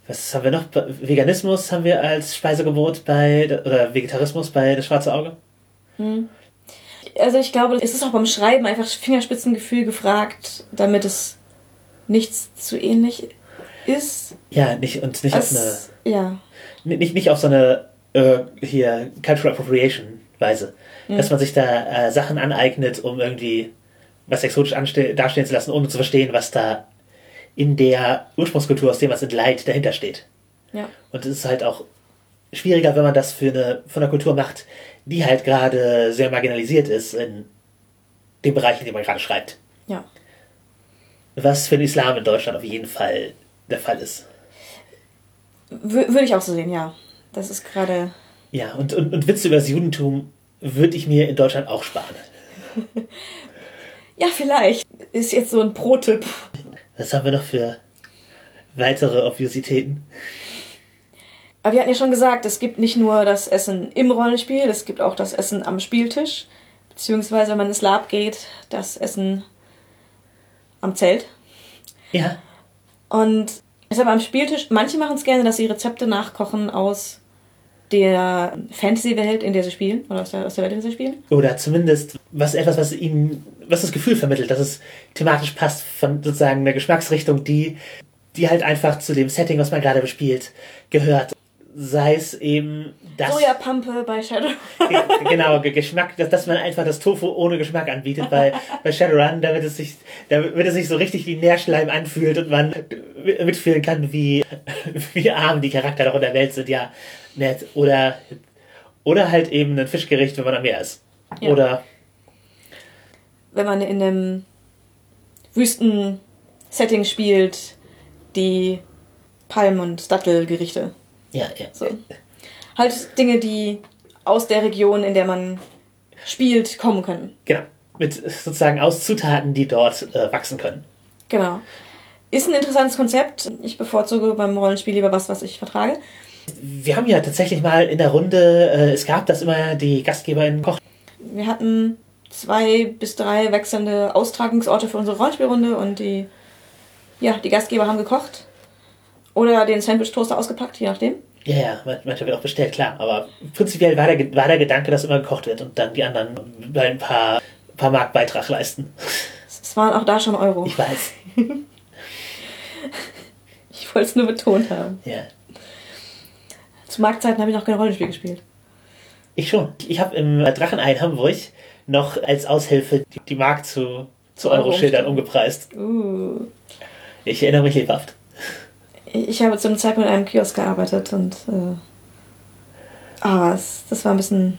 Was haben wir noch? Veganismus haben wir als Speisegebot bei, oder Vegetarismus bei das schwarze Auge. Also ich glaube, es ist auch beim Schreiben einfach Fingerspitzengefühl gefragt, damit es nichts zu ähnlich ist. Ja, nicht, und nicht auf eine, Als, ja. nicht, nicht auf so eine, äh, hier, Cultural Appropriation Weise. Dass man sich da äh, Sachen aneignet, um irgendwie was exotisch dastehen zu lassen, ohne zu verstehen, was da in der Ursprungskultur, aus dem was entleiht, dahinter steht. Ja. Und es ist halt auch schwieriger, wenn man das für eine, von einer Kultur macht, die halt gerade sehr marginalisiert ist in dem Bereich, in dem man gerade schreibt. Ja. Was für den Islam in Deutschland auf jeden Fall der Fall ist. Wür- Würde ich auch so sehen, ja. Das ist gerade. Ja, und, und, und Witze über das Judentum würde ich mir in Deutschland auch sparen. Ja, vielleicht. Ist jetzt so ein Pro-Tipp. Was haben wir noch für weitere Obviositäten? Aber wir hatten ja schon gesagt, es gibt nicht nur das Essen im Rollenspiel, es gibt auch das Essen am Spieltisch. Beziehungsweise, wenn man ins Lab geht, das Essen am Zelt. Ja, Und ist aber am Spieltisch, manche machen es gerne, dass sie Rezepte nachkochen aus der Fantasy-Welt, in der sie spielen, oder aus der, aus der Welt, in der sie spielen. oder zumindest was etwas, was ihnen, was das Gefühl vermittelt, dass es thematisch passt von sozusagen einer Geschmacksrichtung, die, die halt einfach zu dem Setting, was man gerade bespielt, gehört. Sei es eben das. Sojapampe bei Shadow. Ge- genau, Ge- Geschmack, dass, dass man einfach das Tofu ohne Geschmack anbietet bei, bei Shadowrun, damit es sich, damit es sich so richtig wie Nährschleim anfühlt und man mitfühlen kann, wie, wie arm die Charakter doch in der Welt sind, ja, nett. Oder, oder halt eben ein Fischgericht, wenn man am Meer ist. Ja. Oder, Wenn man in einem Wüsten-Setting spielt, die Palm- und Dattelgerichte. Ja, ja. So. Halt Dinge, die aus der Region, in der man spielt, kommen können. Genau. Mit sozusagen aus Zutaten, die dort äh, wachsen können. Genau. Ist ein interessantes Konzept. Ich bevorzuge beim Rollenspiel lieber was, was ich vertrage. Wir haben ja tatsächlich mal in der Runde, äh, es gab das immer die Gastgeberin kocht. Wir hatten zwei bis drei wechselnde Austragungsorte für unsere Rollenspielrunde und die, ja, die Gastgeber haben gekocht. Oder den Sandwich-Toaster ausgepackt, je nachdem. Ja, ja, man- manchmal wird auch bestellt, klar. Aber prinzipiell war der, war der Gedanke, dass immer gekocht wird und dann die anderen ein paar, paar Mark Beitrag leisten. Es waren auch da schon Euro. Ich weiß. Ich wollte es nur betont haben. Ja. Zu Marktzeiten habe ich noch kein Rollenspiel gespielt. Ich schon. Ich habe im Drachenei in Hamburg noch als Aushilfe die, die Mark zu, zu Euro Euro-Schildern umgepreist. Uh. Ich erinnere mich lebhaft. Ich habe zu einem Zeitpunkt in einem Kiosk gearbeitet und äh, ah, es, das war ein bisschen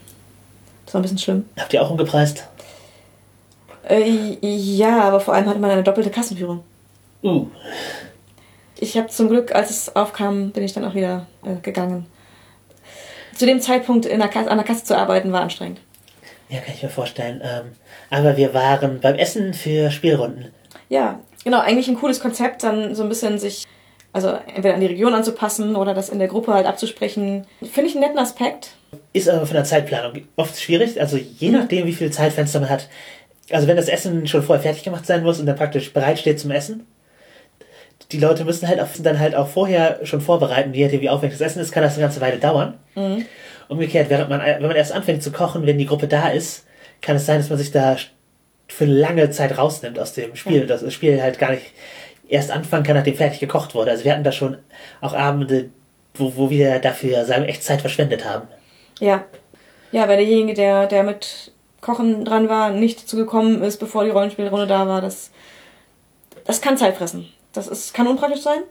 das war ein bisschen schlimm. Habt ihr auch umgepreist? Äh, ja, aber vor allem hatte man eine doppelte Kassenführung. Uh. Ich habe zum Glück, als es aufkam, bin ich dann auch wieder äh, gegangen. Zu dem Zeitpunkt in der Kasse, an der Kasse zu arbeiten war anstrengend. Ja, kann ich mir vorstellen. Ähm, aber wir waren beim Essen für Spielrunden. Ja, genau, eigentlich ein cooles Konzept, dann so ein bisschen sich, also entweder an die Region anzupassen oder das in der Gruppe halt abzusprechen. Finde ich einen netten Aspekt. Ist aber von der Zeitplanung oft schwierig. Also je nachdem, wie viel Zeitfenster man hat. Also wenn das Essen schon vorher fertig gemacht sein muss und dann praktisch bereit steht zum Essen. Die Leute müssen halt auch, dann halt auch vorher schon vorbereiten, je nachdem wie aufwendig das Essen ist, kann das eine ganze Weile dauern. Umgekehrt, während man, wenn man erst anfängt zu kochen, wenn die Gruppe da ist, kann es sein, dass man sich da für eine lange Zeit rausnimmt aus dem Spiel. Dass das Spiel halt gar nicht erst anfangen kann, nachdem fertig gekocht wurde. Also wir hatten da schon auch Abende, wo, wo wir dafür, sagen echt Zeit verschwendet haben. Ja, Ja, weil derjenige, der, der mit Kochen dran war, nicht dazu gekommen ist, bevor die Rollenspielrunde da war, das, das kann Zeit fressen. Das ist, kann unpraktisch sein.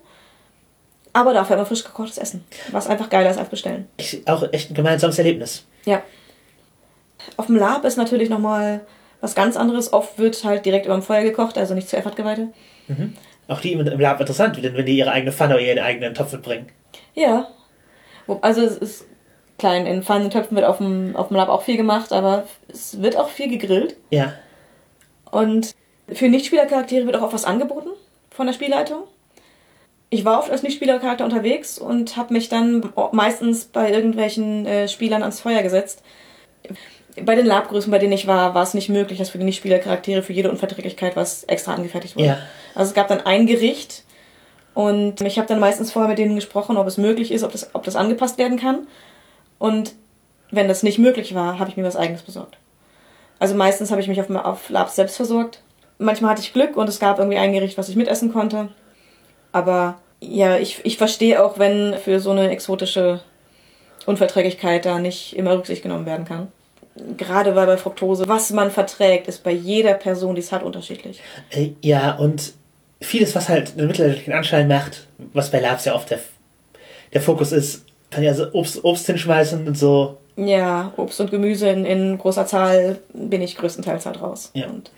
Aber dafür immer frisch gekochtes Essen. Was einfach geiler ist als bestellen. Ich, auch echt ein gemeinsames Erlebnis. Ja. Auf dem Lab ist natürlich nochmal was ganz anderes. Oft wird halt direkt über dem Feuer gekocht, also nicht zu Effertgeweihte. Auch die im Lab interessant, denn wenn die ihre eigene Pfanne oder ihren eigenen Topf mitbringen. Ja. Also es ist klein, in Pfannentöpfen wird auf dem, auf dem Lab auch viel gemacht, aber es wird auch viel gegrillt. Ja. Und für Nichtspielercharaktere wird auch oft was angeboten von der Spielleitung. Ich war oft als Nichtspielercharakter unterwegs und habe mich dann meistens bei irgendwelchen äh, Spielern ans Feuer gesetzt. Bei den Labgrößen, bei denen ich war, war es nicht möglich, dass für die Nichtspielercharaktere für jede Unverträglichkeit was extra angefertigt wurde. Ja. Also es gab dann ein Gericht und ich habe dann meistens vorher mit denen gesprochen, ob es möglich ist, ob das, ob das angepasst werden kann. Und wenn das nicht möglich war, habe ich mir was eigenes besorgt. Also meistens habe ich mich auf, auf Labs selbst versorgt. Manchmal hatte ich Glück und es gab irgendwie ein Gericht, was ich mitessen konnte. Aber ja, ich, ich verstehe auch, wenn für so eine exotische Unverträglichkeit da nicht immer Rücksicht genommen werden kann. Gerade weil bei Fructose, was man verträgt, ist bei jeder Person, die es hat, unterschiedlich. Äh, Ja, und vieles, was halt einen mittelalterlichen Anschein macht, was bei Labs ja oft der, der Fokus ist, kann ja so Obst, Obst hinschmeißen und so. Ja, Obst und Gemüse in, in großer Zahl bin ich größtenteils halt raus. Ja. Und,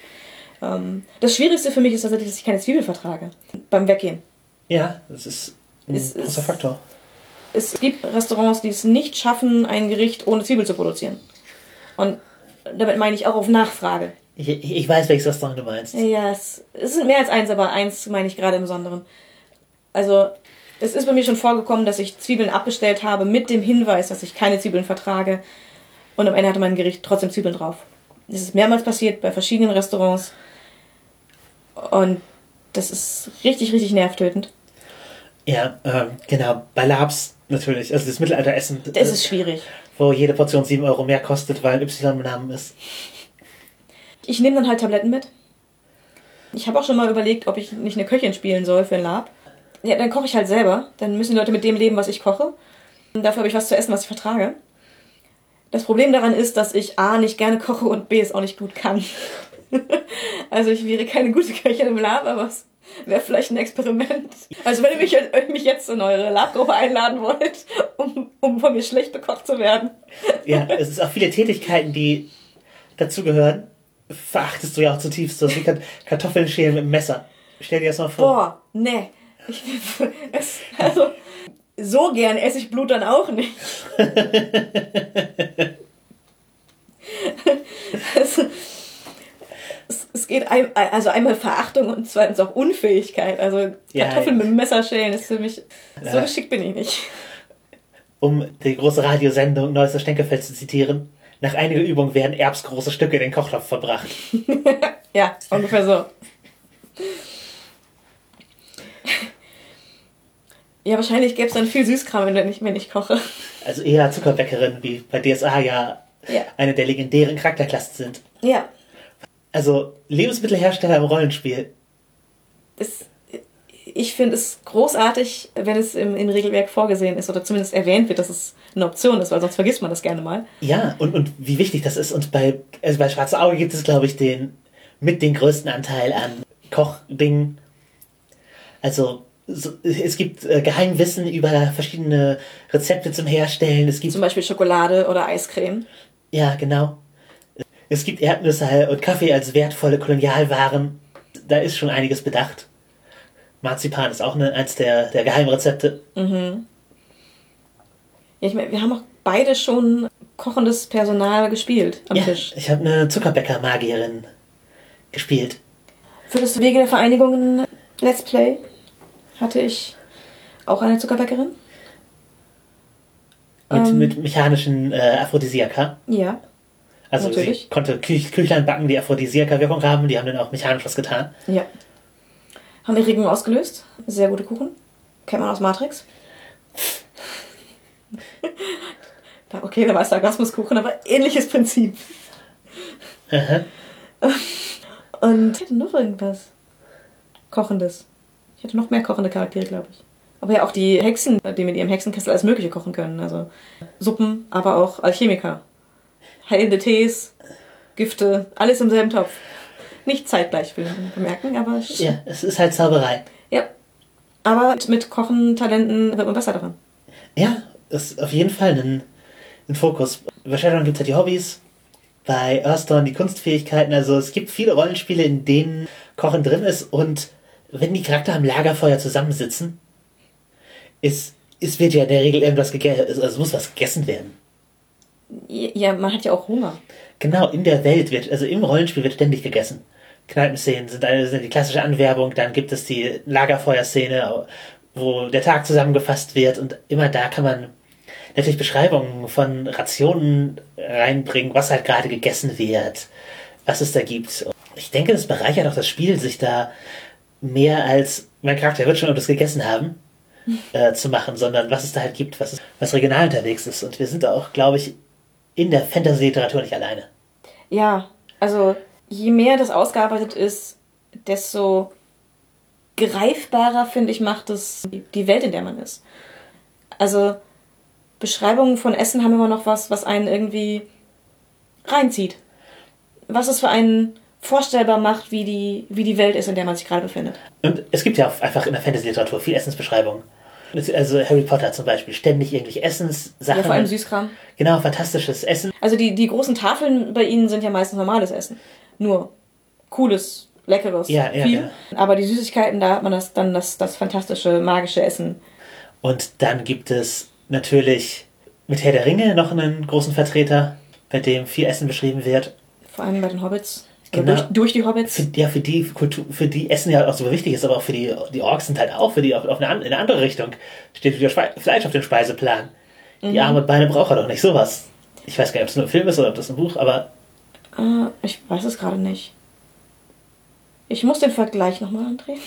ähm, das Schwierigste für mich ist tatsächlich, dass ich keine Zwiebel vertrage. Beim Weggehen. Ja, das ist ein Es ist- großer Faktor. Es gibt Restaurants, die es nicht schaffen, ein Gericht ohne Zwiebel zu produzieren. Und damit meine ich auch auf Nachfrage. Ich, ich weiß, welches Restaurant du meinst. Ja, es, es sind mehr als eins, aber eins meine ich gerade im Besonderen. Also, es ist bei mir schon vorgekommen, dass ich Zwiebeln abbestellt habe mit dem Hinweis, dass ich keine Zwiebeln vertrage. Und am Ende hatte mein Gericht trotzdem Zwiebeln drauf. Das ist mehrmals passiert bei verschiedenen Restaurants. Und das ist richtig, richtig nervtötend. Ja, ähm, genau. Bei Labs natürlich. Also das Mittelalteressen, Das ist schwierig. Wo jede Portion 7 Euro mehr kostet, weil Y im Namen ist. Ich nehme dann halt Tabletten mit. Ich habe auch schon mal überlegt, ob ich nicht eine Köchin spielen soll für ein Lab. Ja, dann koche ich halt selber. Dann müssen die Leute mit dem leben, was ich koche. Und dafür habe ich was zu essen, was ich vertrage. Das Problem daran ist, dass ich A nicht gerne koche und B es auch nicht gut kann. also ich wäre keine gute Köchin im Lab, aber es wäre vielleicht ein Experiment. Also wenn ihr mich, mich jetzt in eure Labgruppe einladen wollt, um, um von mir schlecht bekocht zu werden. Ja, es ist auch viele Tätigkeiten, die dazugehören. Verachtest du ja auch zutiefst. So wie Kart- Kartoffeln schälen mit dem Messer. Stell dir das mal vor. Boah, ne. Ich, es, also, so gern esse ich Blut dann auch nicht. also, es, es geht ein, also einmal Verachtung und zweitens auch Unfähigkeit. Also Kartoffeln ja. mit dem Messer schälen ist für mich. So Ja. geschickt bin ich nicht. Um die große Radiosendung Neuester Stenkelfeld zu zitieren. Nach einiger Übung werden erbsgroße Stücke in den Kochtopf verbracht. Ja, ungefähr so. Ja, wahrscheinlich gäbe es dann viel Süßkram, wenn ich, wenn ich koche. Also eher Zuckerbäckerin, wie bei DSA ja, Ja. eine der legendären Charakterklassen sind. Ja, Also Lebensmittelhersteller im Rollenspiel. es, ich finde es großartig, wenn es im, im Regelwerk vorgesehen ist oder zumindest erwähnt wird, dass es eine Option ist, weil sonst vergisst man das gerne mal. Ja, und, und wie wichtig das ist. Und bei, also bei Schwarze Auge gibt es, glaube ich, den mit den größten Anteil an Kochdingen. Also so, es gibt äh, Geheimwissen über verschiedene Rezepte zum Herstellen. Es gibt Zum Beispiel Schokolade oder Eiscreme. Ja, genau. Es gibt Erdnüsse und Kaffee als wertvolle Kolonialwaren. Da ist schon einiges bedacht. Marzipan ist auch eine, eins der, der Geheimrezepte. Ja, ich meine, wir haben auch beide schon kochendes Personal gespielt am Ja, Tisch. ich habe eine Zuckerbäcker-Magierin gespielt. Für das Wege der Vereinigungen Let's Play hatte ich auch eine Zuckerbäckerin. Mit, Ähm. mit mechanischen äh, Aphrodisiaka. Ja. Also Natürlich. sie konnte Küch Küchlein backen, die Aphrodisiaka-Wirkung haben. Die haben dann auch mechanisch was getan. Ja. Haben Erregung ausgelöst. Sehr gute Kuchen. Kennt man aus Matrix. Okay, da war es der Orgasmuskuchen, aber ähnliches Prinzip. Aha. Und ich hatte noch irgendwas. Kochendes. Ich hatte noch mehr kochende Charaktere, glaube ich. Aber ja auch die Hexen, die mit ihrem Hexenkessel alles Mögliche kochen können. Also Suppen, aber auch Alchemiker. Heilende Tees, Gifte, alles im selben Topf. Nicht zeitgleich, will ich bemerken, aber Ja, es ist halt Zauberei. ja. Aber mit Kochen-Talenten wird man besser daran. Ja, ist auf jeden Fall ein, ein Fokus. Bei Shadowrun gibt es halt die Hobbys, bei Earthdawn die Kunstfähigkeiten. Also es gibt viele Rollenspiele, in denen Kochen drin ist und wenn die Charakter am Lagerfeuer zusammensitzen, ist, es wird ja in der Regel irgendwas gegessen, also es muss was gegessen werden. Ja, man hat ja auch Hunger. Genau, in der Welt wird, also im Rollenspiel wird ständig gegessen. Kneipenszenen sind, eine, sind die klassische Anwerbung, dann gibt es die Lagerfeuerszene, wo der Tag zusammengefasst wird und immer da kann man natürlich Beschreibungen von Rationen reinbringen, was halt gerade gegessen wird, was es da gibt. Ich denke, das bereichert auch das Spiel, sich da mehr als mein Charakter wird schon das gegessen haben äh, zu machen, sondern was es da halt gibt, was, was regional unterwegs ist. Und wir sind da auch, glaube ich, in der Fantasy-Literatur nicht alleine. Ja, also je mehr das ausgearbeitet ist, desto greifbarer, finde ich, macht es die Welt, in der man ist. Also Beschreibungen von Essen haben immer noch was, was einen irgendwie reinzieht. Was es für einen vorstellbar macht, wie die, wie die Welt ist, in der man sich gerade befindet. Und es gibt ja einfach in der Fantasy-Literatur viel Essensbeschreibungen. Also Harry Potter zum Beispiel, ständig irgendwelche Essenssachen. Ja, vor allem Süßkram. Genau, fantastisches Essen. Also die, die großen Tafeln bei ihnen sind ja meistens normales Essen. Nur cooles, leckeres, Ja, ja, viel. ja. Aber die Süßigkeiten, da hat man das, dann das, das fantastische, magische Essen. Und dann gibt es natürlich mit Herr der Ringe noch einen großen Vertreter, bei dem viel Essen beschrieben wird. Vor allem bei den Hobbits. Genau. durch, durch die Hobbits. Für, ja, für die Kultur, für die Essen ja auch so wichtig ist, aber auch für die, die Orks sind halt auch, für die auf, auf eine, in eine andere Richtung. Steht wieder Schwe- Fleisch auf dem Speiseplan. Die Arme und Beine braucht er doch nicht, sowas. Ich weiß gar nicht, ob es nur ein Film ist oder ob das ein Buch, aber Äh, ich weiß es gerade nicht. Ich muss den Vergleich nochmal andrehen.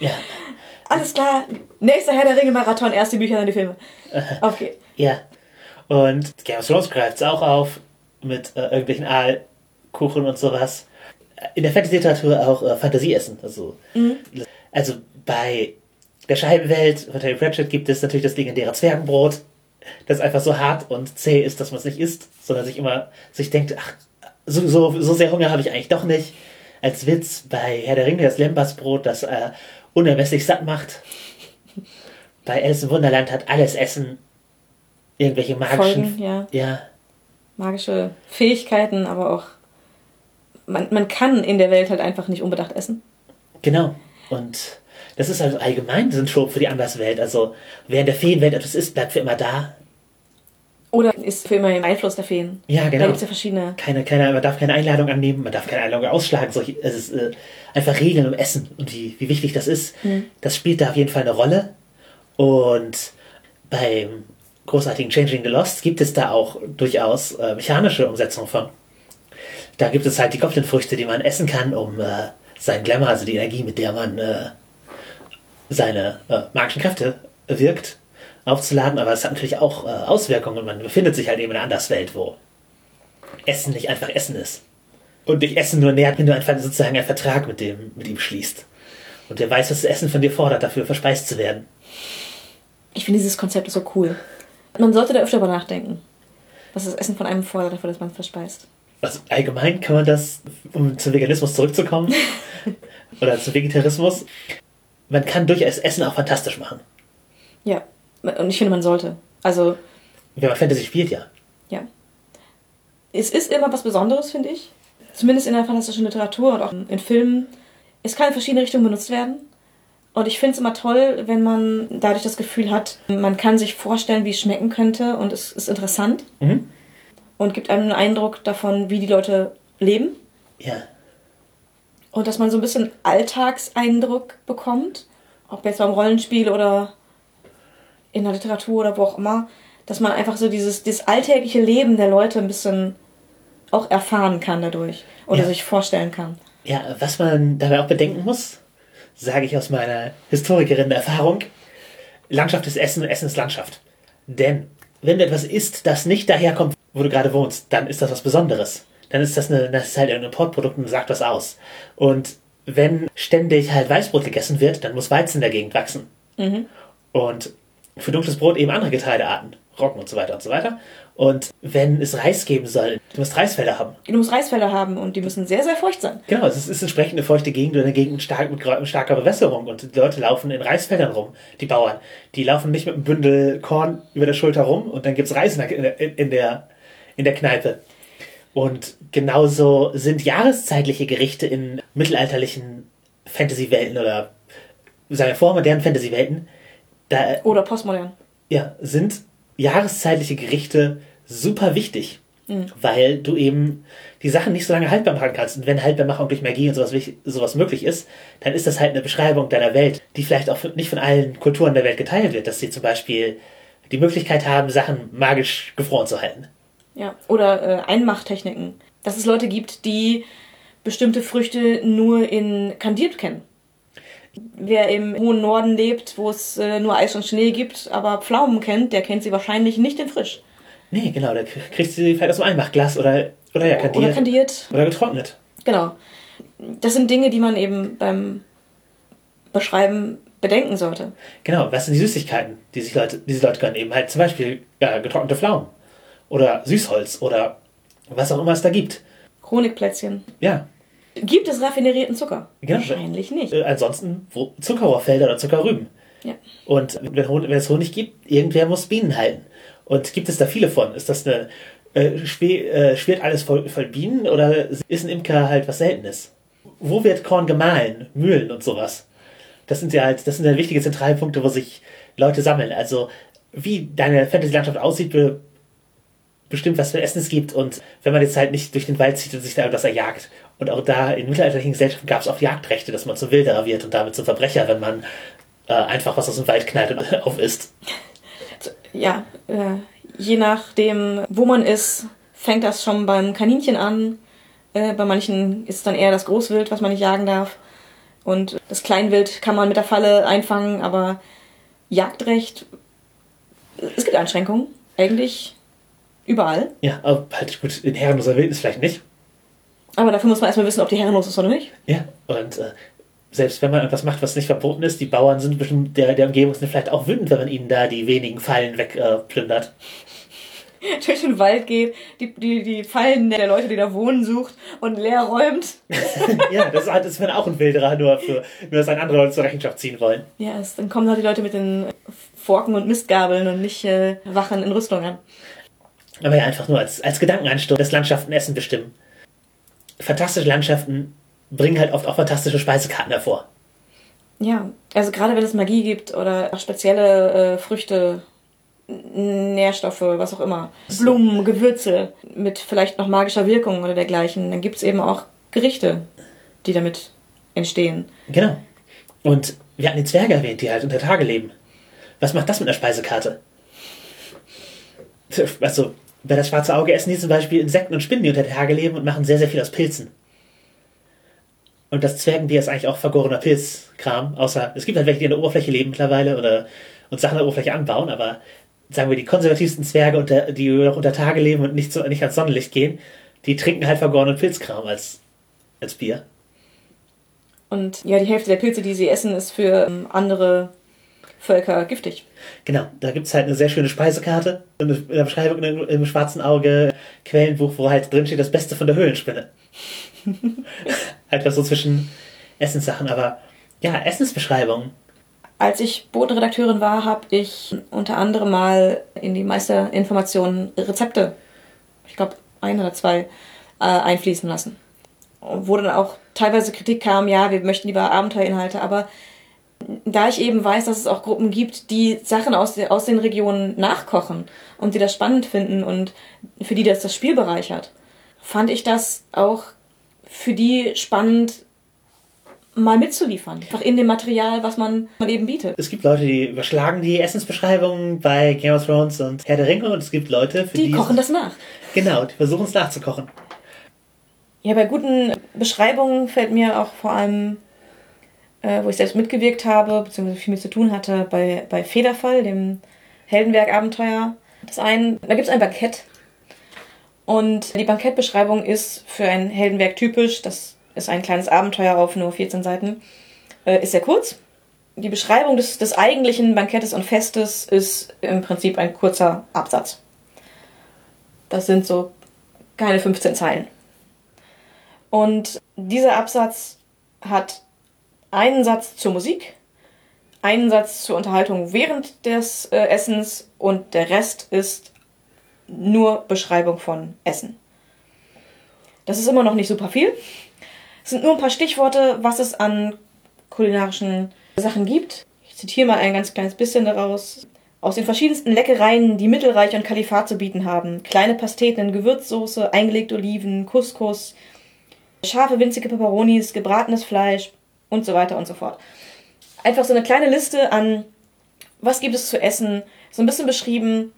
ja. Alles klar. Nächster Herr der Ringe-Marathon, erst die Bücher, dann die Filme. Okay. Ja. Und Game of Thrones greift es auch auf mit äh, irgendwelchen Aalkuchen und sowas. In der Fantasy-Literatur auch äh, Fantasieessen. Also, also bei der Scheibenwelt von Terry Pratchett gibt es natürlich das legendäre Zwergenbrot, das einfach so hart und zäh ist, dass man es nicht isst, sondern sich immer sich denkt, ach, so, so, so sehr Hunger habe ich eigentlich doch nicht. Als Witz bei Herr der Ringe das Lembasbrot, das äh, unermesslich satt macht. Bei Alice im Wunderland hat alles Essen irgendwelche magischen. Folgen, ja. ja. Magische Fähigkeiten, aber auch. Man, man kann in der Welt halt einfach nicht unbedacht essen. Genau. Und das ist also allgemein so ein Trope für die Anderswelt. Also, wer in der Feenwelt etwas ist, bleibt für immer da. Oder ist für immer im Einfluss der Feen. Ja, Da genau. gibt es ja verschiedene. Keine, keine, man darf keine Einladung annehmen, man darf keine Einladung ausschlagen. Solche, es ist äh, einfach Regeln um Essen und wie, wie wichtig das ist. Das spielt da auf jeden Fall eine Rolle. Und beim großartigen Changing the Lost gibt es da auch durchaus äh, mechanische Umsetzungen von. Da gibt es halt die Goblin-Früchte, die man essen kann, um äh, seinen Glamour, also die Energie, mit der man äh, seine äh, magischen Kräfte wirkt, aufzuladen. Aber es hat natürlich auch äh, Auswirkungen und man befindet sich halt eben in einer Anderswelt, wo Essen nicht einfach Essen ist. Und dich Essen nur nährt, wenn du einfach sozusagen einen Vertrag mit, dem, mit ihm schließt. Und der weiß, was das Essen von dir fordert, dafür verspeist zu werden. Ich finde dieses Konzept so cool. Man sollte da öfter über nachdenken. Was das Essen von einem fordert, dafür, dass man verspeist. Also allgemein kann man das, um zum Veganismus zurückzukommen, oder zum Vegetarismus, man kann durchaus Essen auch fantastisch machen. Ja. Und ich finde, man sollte. Also, Wenn man Fantasy spielt, ja. ja. Es ist immer was Besonderes, finde ich. Zumindest in der fantastischen Literatur und auch in Filmen. Es kann in verschiedene Richtungen benutzt werden. Und ich finde es immer toll, wenn man dadurch das Gefühl hat, man kann sich vorstellen, wie es schmecken könnte und es ist interessant Mhm. Und gibt einem einen Eindruck davon, wie die Leute leben. Ja. Und dass man so ein bisschen Alltagseindruck bekommt, ob jetzt beim Rollenspiel oder in der Literatur oder wo auch immer, dass man einfach so dieses, dieses alltägliche Leben der Leute ein bisschen auch erfahren kann dadurch oder Ja. sich vorstellen kann. Ja, was man dabei auch bedenken muss, sage ich aus meiner Historikerin-Erfahrung, Landschaft ist Essen und Essen ist Landschaft. Denn wenn du etwas isst, das nicht daherkommt, wo du gerade wohnst, dann ist das was Besonderes. Dann ist das, eine, das ist halt ein Importprodukt und sagt was aus. Und wenn ständig halt Weißbrot gegessen wird, dann muss Weizen in der Gegend wachsen. Und für dunkles Brot eben andere Getreidearten. Roggen und so weiter und so weiter. Und wenn es Reis geben soll, du musst Reisfelder haben. Du musst Reisfelder haben und die müssen sehr, sehr feucht sein. Genau, es ist entsprechend eine feuchte Gegend oder eine Gegend mit, stark, mit starker Bewässerung und die Leute laufen in Reisfeldern rum, die Bauern. Die laufen nicht mit einem Bündel Korn über der Schulter rum und dann gibt's Reis in der, in der, in der Kneipe. Und genauso sind jahreszeitliche Gerichte in mittelalterlichen Fantasy-Welten oder sagen wir vormodernen Fantasy-Welten, da Oder postmodern. ja, sind jahreszeitliche Gerichte super wichtig, weil du eben die Sachen nicht so lange haltbar machen kannst. Und wenn Haltbarmachung durch Magie und sowas, sowas möglich ist, dann ist das halt eine Beschreibung deiner Welt, die vielleicht auch nicht von allen Kulturen der Welt geteilt wird, dass sie zum Beispiel die Möglichkeit haben, Sachen magisch gefroren zu halten. Ja. Oder äh, Einmachttechniken. Dass es Leute gibt, die bestimmte Früchte nur in kandiert kennen. Wer im hohen Norden lebt, wo es äh, nur Eis und Schnee gibt, aber Pflaumen kennt, der kennt sie wahrscheinlich nicht in frisch. Nee, genau, da kriegst du sie vielleicht aus dem Einmachglas oder, oder ja, kandiert. Oder kandiert. oder getrocknet. Genau. Das sind Dinge, die man eben beim Beschreiben bedenken sollte. Genau, was sind die Süßigkeiten, die sich Leute, diese Leute können? Eben halt zum Beispiel ja, getrocknete Pflaumen oder Süßholz oder was auch immer es da gibt. Honigplätzchen. Ja, Gibt es raffinerierten Zucker? Genau. Wahrscheinlich nicht. äh, ansonsten Zuckerrohrfelder oder Zuckerrüben. Ja. Und wenn, wenn es Honig gibt, irgendwer muss Bienen halten. Und gibt es da viele von? Ist das eine, äh, äh, schwirrt alles voll, voll Bienen oder ist ein Imker halt was Seltenes? Wo wird Korn gemahlen? Mühlen und sowas. Das sind ja halt, das sind ja wichtige Zentralpunkte, wo sich Leute sammeln. Also, wie deine Fantasy-Landschaft aussieht, bestimmt, was für Essen es gibt. Und wenn man jetzt halt nicht durch den Wald zieht und sich da irgendwas erjagt. Und auch da in mittelalterlichen Gesellschaften gab es auch Jagdrechte, dass man zum Wilderer wird und damit zum Verbrecher, wenn man äh, einfach was aus dem Wald knallt und aufisst. Ja, äh, je nachdem, wo man ist, fängt das schon beim Kaninchen an. Äh, bei manchen ist dann eher das Großwild, was man nicht jagen darf. Und das Kleinwild kann man mit der Falle einfangen, aber Jagdrecht, es gibt Einschränkungen. Eigentlich überall. Ja, aber halt gut, in herrenloser Wildnis vielleicht nicht. Aber dafür muss man erstmal wissen, ob die herrenlos ist oder nicht. Ja, und äh, selbst wenn man etwas macht, was nicht verboten ist, die Bauern sind bestimmt der, der Umgebung sind vielleicht auch wütend, wenn man ihnen da die wenigen Fallen wegplündert. Äh. Durch den Wald geht, die, die, die Fallen der Leute, die da wohnen, sucht und leer räumt. ja, das ist halt, das wäre auch ein Wilderer, nur, für, nur dass ein andere Leute zur Rechenschaft ziehen wollen. Ja, es, dann kommen halt die Leute mit den Forken und Mistgabeln und nicht äh, Wachen in Rüstung an. Aber ja, einfach nur als, als Gedankenanstoß, dass Landschaften Essen bestimmen. Fantastische Landschaften bringen halt oft auch fantastische Speisekarten hervor. Ja, also gerade wenn es Magie gibt oder auch spezielle äh, Früchte, Nährstoffe, was auch immer, Blumen, Gewürze mit vielleicht noch magischer Wirkung oder dergleichen, dann gibt es eben auch Gerichte, die damit entstehen. Genau. Und wir hatten die Zwerge erwähnt, die halt unter Tage leben. Was macht das mit einer Speisekarte? Also, bei das schwarze Auge essen die zum Beispiel Insekten und Spinnen, die unter Tage leben und machen sehr, sehr viel aus Pilzen. Und das Zwergenbier ist eigentlich auch vergorener Pilzkram, außer es gibt halt welche, die an der Oberfläche leben mittlerweile oder und Sachen an der Oberfläche anbauen, aber sagen wir, die konservativsten Zwerge, unter, die noch unter Tage leben und nicht, so, nicht ans Sonnenlicht gehen, die trinken halt vergorenen Pilzkram als, als Bier. Und ja, die Hälfte der Pilze, die sie essen, ist für ähm, andere Völker giftig. Genau, da gibt's halt eine sehr schöne Speisekarte in der Beschreibung im, im schwarzen Auge Quellenbuch, wo halt drin steht das Beste von der Höhlenspinne. halt was so zwischen Essenssachen, aber ja, Essensbeschreibungen. Als ich Bodenredakteurin war, habe ich unter anderem mal in die Meisterinformationen Rezepte, ich glaube ein oder zwei, äh, einfließen lassen. Wo dann auch teilweise Kritik kam, ja, wir möchten lieber Abenteuerinhalte, aber da ich eben weiß, dass es auch Gruppen gibt, die Sachen aus, aus den Regionen nachkochen und die das spannend finden und für die das das Spiel bereichert, fand ich das auch für die spannend, mal mitzuliefern. Einfach in dem Material, was man, man eben bietet. Es gibt Leute, die überschlagen die Essensbeschreibungen bei Game of Thrones und Herr der Ringe und es gibt Leute, für die. Die kochen das nach. Genau, die versuchen es nachzukochen. Ja, bei guten Beschreibungen fällt mir auch vor allem, äh, wo ich selbst mitgewirkt habe, beziehungsweise viel mit zu tun hatte, bei, bei Federfall, dem Heldenwerk-Abenteuer. Das ein, da gibt es ein Bankett. Und die Bankettbeschreibung ist für ein Heldenwerk typisch. Das ist ein kleines Abenteuer auf nur 14 Seiten. Äh, ist sehr kurz. die Beschreibung des, des eigentlichen Bankettes und Festes ist im Prinzip ein kurzer Absatz. Das sind so keine 15 Zeilen. Und dieser Absatz hat einen Satz zur Musik, einen Satz zur Unterhaltung während des äh, Essens und der Rest ist nur Beschreibung von Essen. Das ist immer noch nicht super viel. Es sind nur ein paar Stichworte, was es an kulinarischen Sachen gibt. Ich zitiere mal ein ganz kleines bisschen daraus. Aus den verschiedensten Leckereien, die Mittelreich und Kalifat zu bieten haben. Kleine Pasteten in Gewürzsoße, eingelegte Oliven, Couscous, scharfe winzige Peperonis, gebratenes Fleisch und so weiter und so fort. Einfach so eine kleine Liste an, was gibt es zu essen, so ein bisschen beschrieben,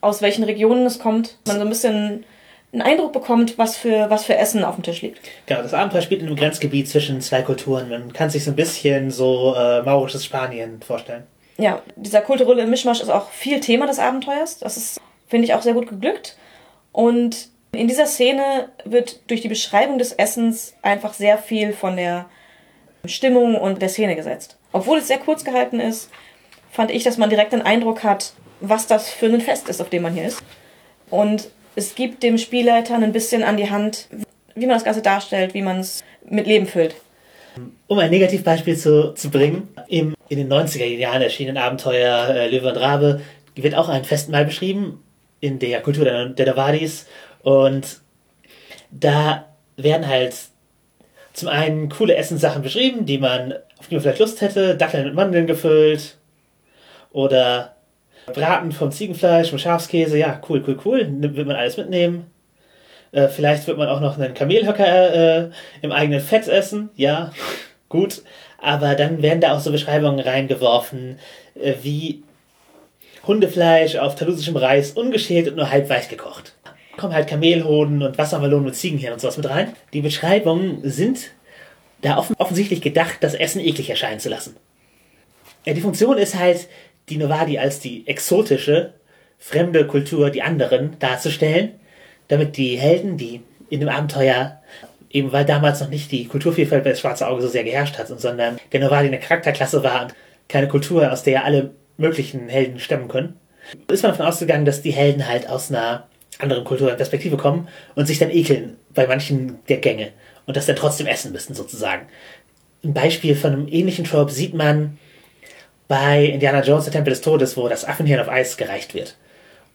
aus welchen Regionen es kommt, man so ein bisschen einen Eindruck bekommt, was für, was für Essen auf dem Tisch liegt. Genau, das Abenteuer spielt in einem Grenzgebiet zwischen zwei Kulturen. Man kann sich so ein bisschen so äh, maurisches Spanien vorstellen. Ja, dieser kulturelle Mischmasch ist auch viel Thema des Abenteuers. Das ist, finde ich, auch sehr gut geglückt. Und in dieser Szene wird durch die Beschreibung des Essens einfach sehr viel von der Stimmung und der Szene gesetzt. Obwohl es sehr kurz gehalten ist, fand ich, dass man direkt den Eindruck hat, was das für ein Fest ist, auf dem man hier ist. Und es gibt dem Spielleiter ein bisschen an die Hand, wie man das Ganze darstellt, wie man es mit Leben füllt. Um ein Negativbeispiel zu, zu bringen, im, in den 90er Jahren erschienenen Abenteuer äh, Löwe und Rabe wird auch ein Festmahl beschrieben in der Kultur der, der Davadis und da werden halt zum einen coole Essenssachen beschrieben, die man, auf die man vielleicht Lust hätte, Datteln mit Mandeln gefüllt oder Braten vom Ziegenfleisch mit Schafskäse, ja, cool, cool, cool, wird man alles mitnehmen. Äh, vielleicht wird man auch noch einen Kamelhöcker äh, im eigenen Fett essen, ja, gut. Aber dann werden da auch so Beschreibungen reingeworfen, äh, wie Hundefleisch auf talusischem Reis, ungeschält und nur halb weich gekocht. Kommen halt Kamelhoden und Wassermelonen mit Ziegenhirn und sowas mit rein. Die Beschreibungen sind da offen offensichtlich gedacht, das Essen eklig erscheinen zu lassen. Ja, die Funktion ist halt, die Novadi als die exotische, fremde Kultur, die anderen darzustellen, damit die Helden, die in dem Abenteuer, eben weil damals noch nicht die Kulturvielfalt bei das Schwarze Auge so sehr geherrscht hat, sondern der Novadi eine Charakterklasse war und keine Kultur, aus der alle möglichen Helden stemmen können, ist man davon ausgegangen, dass die Helden halt aus einer anderen Kultur und Perspektive kommen und sich dann ekeln bei manchen der Gänge und das dann trotzdem essen müssen, sozusagen. Ein Beispiel von einem ähnlichen Trope sieht man bei Indiana Jones, der Tempel des Todes, wo das Affenhirn auf Eis gereicht wird.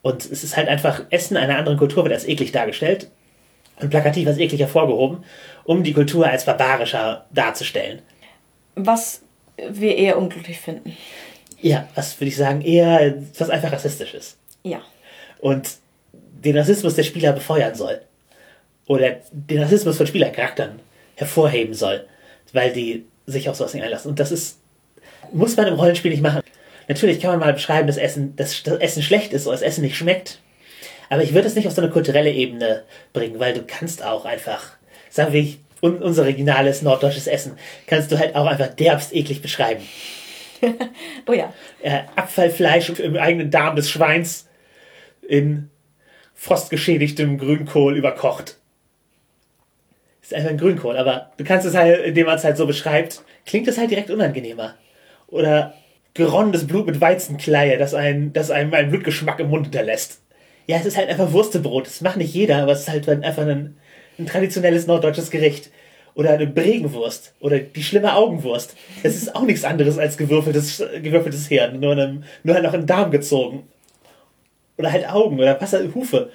Und es ist halt einfach, Essen einer anderen Kultur wird als eklig dargestellt und plakativ als eklig hervorgehoben, um die Kultur als barbarischer darzustellen. Was wir eher unglücklich finden. Ja, was würde ich sagen, eher, was einfach rassistisch ist. Ja. Und den Rassismus der Spieler befeuern soll. Oder den Rassismus von Spielercharakteren hervorheben soll, weil die sich auf sowas nicht einlassen. Und das ist muss man im Rollenspiel nicht machen. Natürlich kann man mal beschreiben, dass Essen, dass das Essen schlecht ist oder das Essen nicht schmeckt. Aber ich würde es nicht auf so eine kulturelle Ebene bringen, weil du kannst auch einfach, sagen wir, un unser originales norddeutsches Essen, kannst du halt auch einfach derbst eklig beschreiben. oh ja. Äh, Abfallfleisch im eigenen Darm des Schweins in frostgeschädigtem Grünkohl überkocht. Ist einfach ein Grünkohl, aber du kannst es halt, indem man es halt so beschreibt, klingt es halt direkt unangenehmer oder geronnenes Blut mit Weizenkleie, das, ein, das einem einen Blutgeschmack im Mund hinterlässt. Ja, es ist halt einfach Wurstebrot. Das macht nicht jeder, aber es ist halt einfach ein, ein traditionelles norddeutsches Gericht. Oder eine Bregenwurst. Oder die schlimme Augenwurst. Es ist auch nichts anderes als gewürfeltes, gewürfeltes Hirn. Nur, einem, nur halt noch in den Darm gezogen. Oder halt Augen oder was halt Hufe.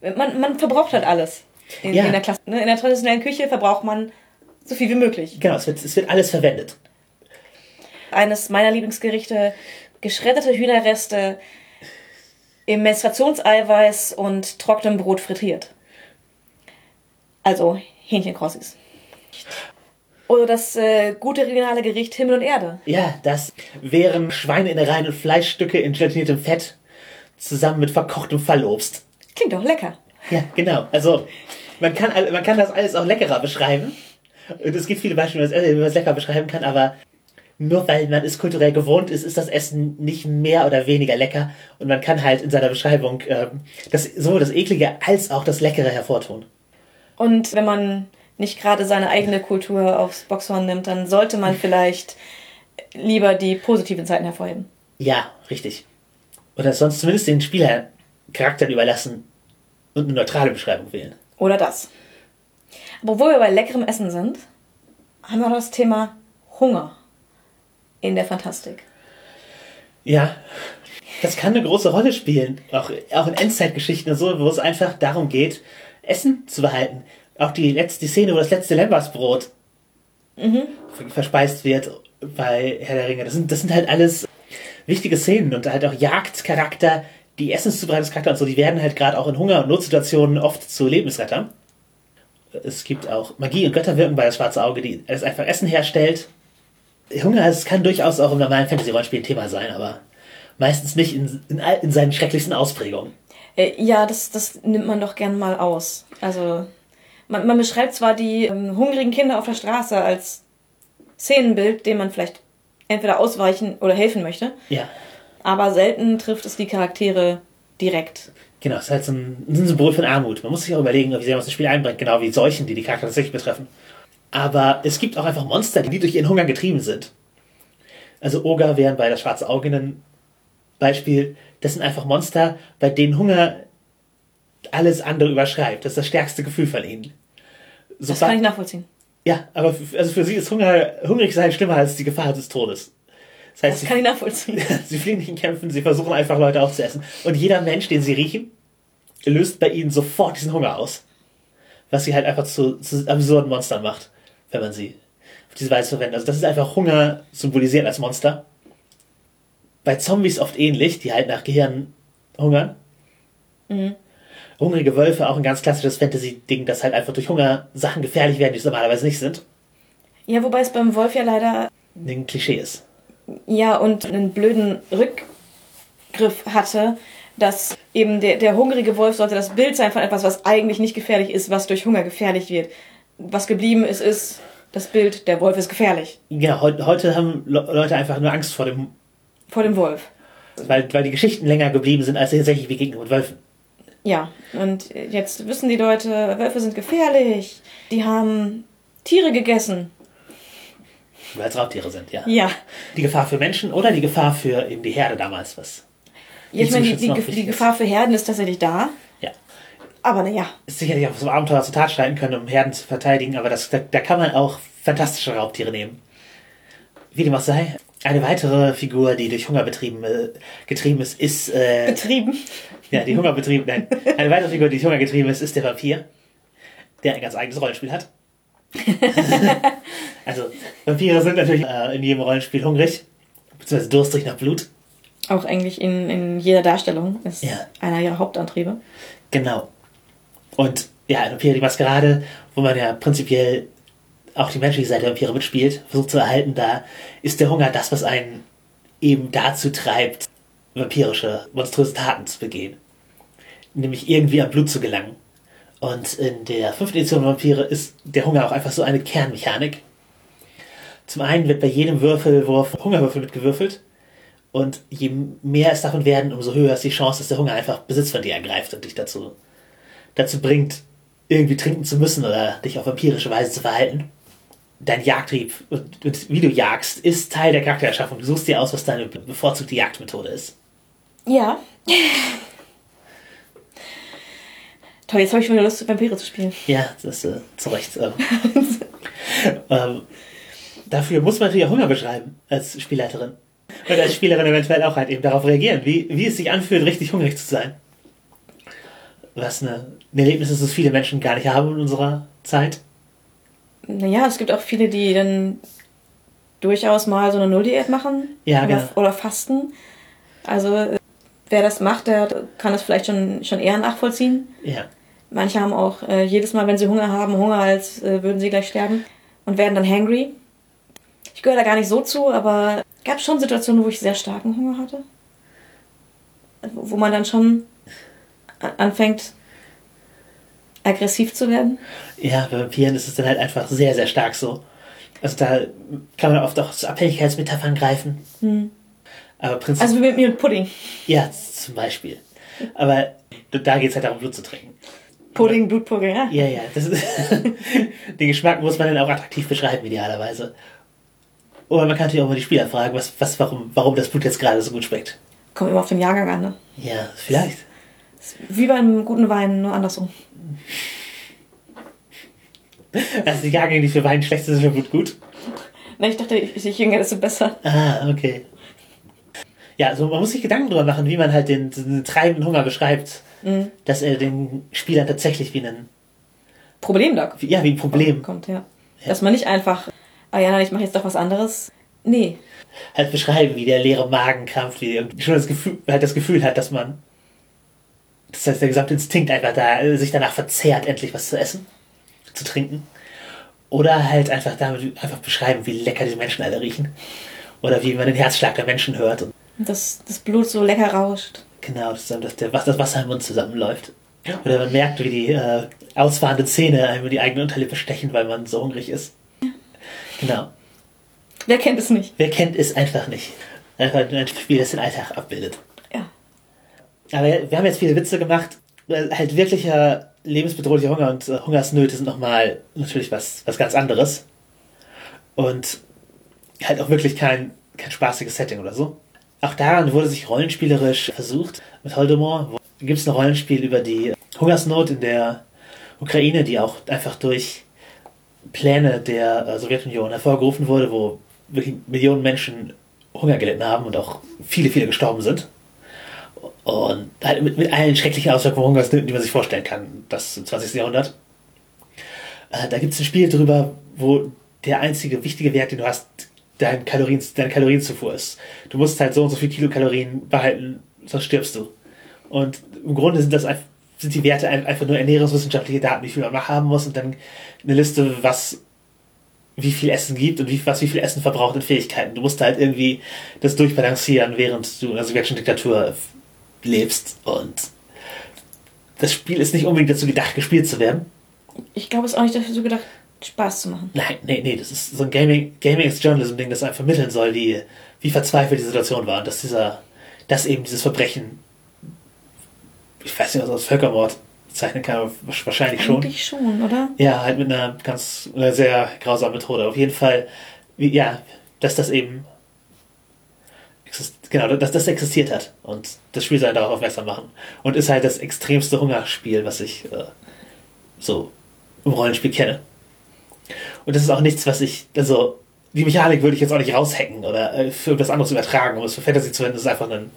Man, man verbraucht halt alles. In, ja. in, der Klasse, ne? in der traditionellen Küche verbraucht man so viel wie möglich. Genau, es wird, es wird alles verwendet eines meiner Lieblingsgerichte, geschredderte Hühnerreste im Menstruationseiweiß und trockenem Brot frittiert. Also Hähnchenkrossis. Oder das äh, gute regionale Gericht Himmel und Erde. Ja, das wären Schweineinnereien und Fleischstücke in gelatiniertem Fett zusammen mit verkochtem Fallobst. Klingt doch lecker. Ja, genau. Also man kann, man kann das alles auch leckerer beschreiben. Und es gibt viele Beispiele, wie man es lecker beschreiben kann, aber nur weil man es kulturell gewohnt ist, ist das Essen nicht mehr oder weniger lecker. Und man kann halt in seiner Beschreibung ähm, das, sowohl das Eklige als auch das Leckere hervortun. Und wenn man nicht gerade seine eigene Kultur aufs Boxhorn nimmt, dann sollte man vielleicht lieber die positiven Seiten hervorheben. Ja, richtig. Oder sonst zumindest den Spieler Charakteren überlassen und eine neutrale Beschreibung wählen. Oder das. Aber wo wir bei leckerem Essen sind, haben wir noch das Thema Hunger in der Fantastik. Ja, das kann eine große Rolle spielen. Auch, auch in Endzeitgeschichten und so, wo es einfach darum geht, Essen zu behalten. Auch die letzte die Szene, wo das letzte Lembersbrot verspeist wird bei Herr der Ringe. Das sind, das sind halt alles wichtige Szenen und halt auch Jagdcharakter, die Essenszubereitungscharakter und so, die werden halt gerade auch in Hunger- und Notsituationen oft zu Lebensrettern. Es gibt auch Magie und Götterwirken bei das Schwarze Auge, die es einfach Essen herstellt. Hunger, es kann durchaus auch im normalen Fantasy-Rollenspiel ein Thema sein, aber meistens nicht in, in, in seinen schrecklichsten Ausprägungen. Äh, ja, das, das nimmt man doch gern mal aus. Also, man, man beschreibt zwar die ähm, hungrigen Kinder auf der Straße als Szenenbild, dem man vielleicht entweder ausweichen oder helfen möchte, Ja, aber selten trifft es die Charaktere direkt. genau, es ist halt so ein, ein Symbol von Armut. Man muss sich auch überlegen, wie sehr man das Spiel einbringt, genau wie Seuchen, die die Charakter tatsächlich betreffen. Aber es gibt auch einfach Monster, die durch ihren Hunger getrieben sind. Also Oger wären bei das Schwarze Auge ein Beispiel. Das sind einfach Monster, bei denen Hunger alles andere überschreibt. Das ist das stärkste Gefühl von ihnen. Das Sobald- kann ich nachvollziehen. Ja, aber f- also für sie ist Hunger, hungrig sein schlimmer als die Gefahr des Todes. Das heißt, Das kann ich nachvollziehen. sie, sie fliehen nicht in Kämpfen, sie versuchen einfach Leute aufzuessen. Und jeder Mensch, den sie riechen, löst bei ihnen sofort diesen Hunger aus. Was sie halt einfach zu, zu absurden Monstern macht, wenn man sie auf diese Weise verwendet. Also das ist einfach Hunger symbolisiert als Monster. Bei Zombies oft ähnlich, die halt nach Gehirn hungern. Hungrige Wölfe, auch ein ganz klassisches Fantasy-Ding, dass halt einfach durch Hunger Sachen gefährlich werden, die es normalerweise nicht sind. Ja, wobei es beim Wolf ja leider Ein Klischee ist. ja und einen blöden Rückgriff hatte, dass eben der, der hungrige Wolf sollte das Bild sein von etwas, was eigentlich nicht gefährlich ist, was durch Hunger gefährlich wird. Was geblieben ist, ist das Bild, der Wolf ist gefährlich. Genau, heute, heute haben Le Leute einfach nur Angst vor dem, Vor dem Wolf. weil, weil die Geschichten länger geblieben sind als tatsächlich Begegnungen mit Wölfen. Ja, und jetzt wissen die Leute, Wölfe sind gefährlich. Die haben Tiere gegessen. Weil es Raubtiere sind, ja. Ja. Die Gefahr für Menschen oder die Gefahr für eben die Herde damals, was. ja ich meine, die, die, die. Gefahr für Herden ist tatsächlich da. Ja. Aber naja, Ist sicherlich auch so Abenteuer zur Tat schreiten können, um Herden zu verteidigen, aber das, da, da kann man auch fantastische Raubtiere nehmen. Wie dem auch sei. Eine weitere Figur, die durch Hunger betrieben, äh, getrieben ist, ist, äh, betrieben. Ja, die Hunger betrieben, nein. Eine weitere Figur, die Hunger getrieben ist, ist der Vampir, der ein ganz eigenes Rollenspiel hat. also, Vampire sind natürlich äh, in jedem Rollenspiel hungrig, beziehungsweise durstig nach Blut. Auch eigentlich in, in jeder Darstellung ist Ja. einer ihrer Hauptantriebe. Genau. Und ja, in Vampire die Maskerade, wo man ja prinzipiell auch die menschliche Seite der Vampire mitspielt, versucht zu erhalten, da ist der Hunger das, was einen eben dazu treibt, vampirische, monströse Taten zu begehen. Nämlich irgendwie am Blut zu gelangen. Und in der fünften Edition Vampire ist der Hunger auch einfach so eine Kernmechanik. Zum einen wird bei jedem Würfelwurf Hungerwürfel mitgewürfelt. Und je mehr es davon werden, umso höher ist die Chance, dass der Hunger einfach Besitz von dir ergreift und dich dazu, dazu bringt, irgendwie trinken zu müssen oder dich auf vampirische Weise zu verhalten. Dein Jagdtrieb und, und wie du jagst, ist Teil der Charaktererschaffung. Du suchst dir aus, was deine bevorzugte Jagdmethode ist. Ja. Toll, jetzt habe ich schon wieder Lust, Vampire zu spielen. Ja, das ist äh, zu Recht. Ähm, ähm, dafür muss man natürlich auch Hunger beschreiben als Spielleiterin. Und als Spielerin eventuell auch halt eben darauf reagieren, wie, wie es sich anfühlt, richtig hungrig zu sein. Was eine, ein Erlebnis ist, das viele Menschen gar nicht haben in unserer Zeit. Naja, es gibt auch viele, die dann durchaus mal so eine Null-Diät machen. Ja, oder, genau. oder fasten. Also, äh, wer das macht, der kann das vielleicht schon, schon eher nachvollziehen. Ja. Manche haben auch äh, jedes Mal, wenn sie Hunger haben, Hunger, als äh, würden sie gleich sterben und werden dann hangry. Ich gehöre da gar nicht so zu, aber gab schon Situationen, wo ich sehr starken Hunger hatte. Wo man dann schon anfängt, aggressiv zu werden. Ja, bei Vampiren ist es dann halt einfach sehr, sehr stark so. Also da kann man oft auch zu Abhängigkeitsmetaphern greifen. Aber prinzipiell, Also wie mit mir mit Pudding. ja, zum Beispiel. Aber da geht es halt darum, Blut zu trinken. Pudding, Blutpudding, ja. Ja, ja. Das ist, den Geschmack muss man dann auch attraktiv beschreiben, idealerweise. Oder man kann natürlich auch mal die Spieler fragen, was, was, warum, warum das Blut jetzt gerade so gut schmeckt. Kommt immer auf den Jahrgang an, ne? Ja, vielleicht. Wie beim guten Wein, nur andersrum. Also die Jahrgänge, die für Wein schlecht sind, sind für Blut gut. Na, ich dachte, je jünger, desto besser. Ah, okay. Ja, also man muss sich Gedanken drüber machen, wie man halt den, den treibenden Hunger beschreibt. Mhm. Dass er den Spielern tatsächlich wie einen, Problem da wie, ja, wie ein Problem kommt, ja. Dass man nicht einfach, ah ja, nein, ich mache jetzt doch was anderes. Nee. halt beschreiben, wie der leere Magen krampft, wie er schon das Gefühl, halt das Gefühl hat, dass man, das heißt, der gesamte Instinkt einfach da, äh, sich danach verzehrt, endlich was zu essen, zu trinken. Oder halt einfach damit einfach beschreiben, wie lecker die Menschen alle riechen. Oder wie man den Herzschlag der Menschen hört. Und Dass das Blut so lecker rauscht. genau, dass, der, was- das Wasser im Mund zusammenläuft. Oder man merkt, wie die äh, ausfahrenden Zähne einem in die eigene Unterlippe stechen, weil man so hungrig ist. Genau. Wer kennt es nicht? Wer kennt es einfach nicht? Einfach ein Spiel, das den Alltag abbildet. Ja. Aber wir haben jetzt viele Witze gemacht. Halt wirklicher lebensbedrohlicher Hunger und äh, Hungersnöte sind nochmal natürlich was, was ganz anderes. Und halt auch wirklich kein, kein spaßiges Setting oder so. Auch daran wurde sich rollenspielerisch versucht. Mit Holdemort gibt es ein Rollenspiel über die Hungersnot in der Ukraine, die auch einfach durch Pläne der äh, Sowjetunion hervorgerufen wurde, wo wirklich Millionen Menschen Hunger gelitten haben und auch viele, viele gestorben sind. Und halt mit, mit allen schrecklichen Auswirkungen Hungersnöten, die man sich vorstellen kann, das im 20. Jahrhundert. Äh, da gibt es ein Spiel drüber, wo der einzige wichtige Wert, den du hast, dein Kalorien, deine Kalorienzufuhr ist. Du musst halt so und so viel Kilokalorien behalten, sonst stirbst du. Und im Grunde sind das sind die Werte ein- einfach nur ernährungswissenschaftliche Daten, wie viel man haben muss und dann eine Liste, was wie viel Essen gibt und wie, was wie viel Essen verbraucht in Fähigkeiten. Du musst halt irgendwie das durchbalancieren, während du in einer sowjetischen Diktatur lebst. Und das Spiel ist nicht unbedingt dazu gedacht, gespielt zu werden. Ich glaube, es ist auch nicht dafür so gedacht, Spaß zu machen. Nein, nee, nee, das ist so ein Gaming, Gaming is Journalism Ding, das einem vermitteln soll, wie, wie verzweifelt die Situation war und dass dieser, dass eben dieses Verbrechen, ich weiß nicht, was als Völkermord bezeichnen kann, aber wahrscheinlich schon. Eigentlich schon, oder? Ja, halt mit einer ganz, einer sehr grausamen Methode. Auf jeden Fall, wie, ja, dass das eben, genau, dass das existiert hat. Und das Spiel soll darauf aufmerksam machen. Und ist halt das extremste Hungerspiel, was ich äh, so im Rollenspiel kenne. Und das ist auch nichts, was ich, also, die Mechanik würde ich jetzt auch nicht raushacken oder äh, für etwas anderes übertragen, um es für Fantasy zu verwenden, ist einfach ein,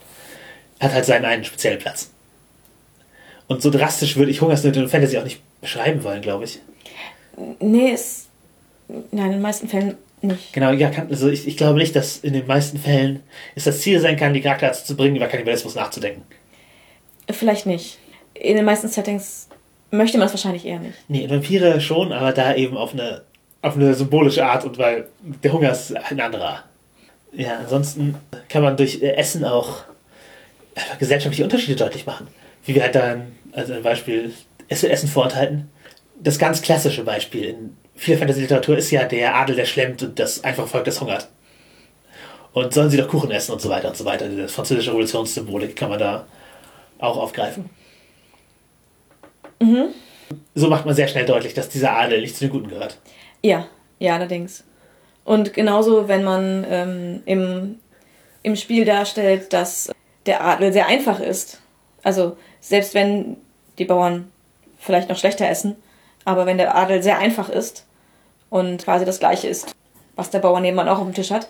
hat halt seinen einen speziellen Platz. Und so drastisch würde ich Hungersnöte in Fantasy auch nicht beschreiben wollen, glaube ich. Nee, es. Nein, in den meisten Fällen nicht. Genau, ja, kann, also ich, ich glaube nicht, dass in den meisten Fällen es das Ziel sein kann, die Charakter dazu zu bringen, über Kannibalismus nachzudenken. Vielleicht nicht. In den meisten Settings möchte man es wahrscheinlich eher nicht. Nee, Vampire schon, aber da eben auf eine, auf eine symbolische Art und weil der Hunger ist ein anderer. Ja, ansonsten kann man durch äh, Essen auch einfach gesellschaftliche Unterschiede deutlich machen. Wie wir halt dann, also ein Beispiel, Essen, Essen vorenthalten. Das ganz klassische Beispiel in vieler Fantasy-Literatur ist ja der Adel, der schlemmt und das einfache Volk, das hungert. Und sollen sie doch Kuchen essen und so weiter und so weiter. Die französische Revolutionssymbolik kann man da auch aufgreifen. So macht man sehr schnell deutlich, dass dieser Adel nicht zu den Guten gehört. Ja, ja, allerdings. Und genauso, wenn man ähm, im, im Spiel darstellt, dass der Adel sehr einfach ist. Also selbst wenn die Bauern vielleicht noch schlechter essen, aber wenn der Adel sehr einfach ist und quasi das gleiche ist, was der Bauer nebenan auch auf dem Tisch hat,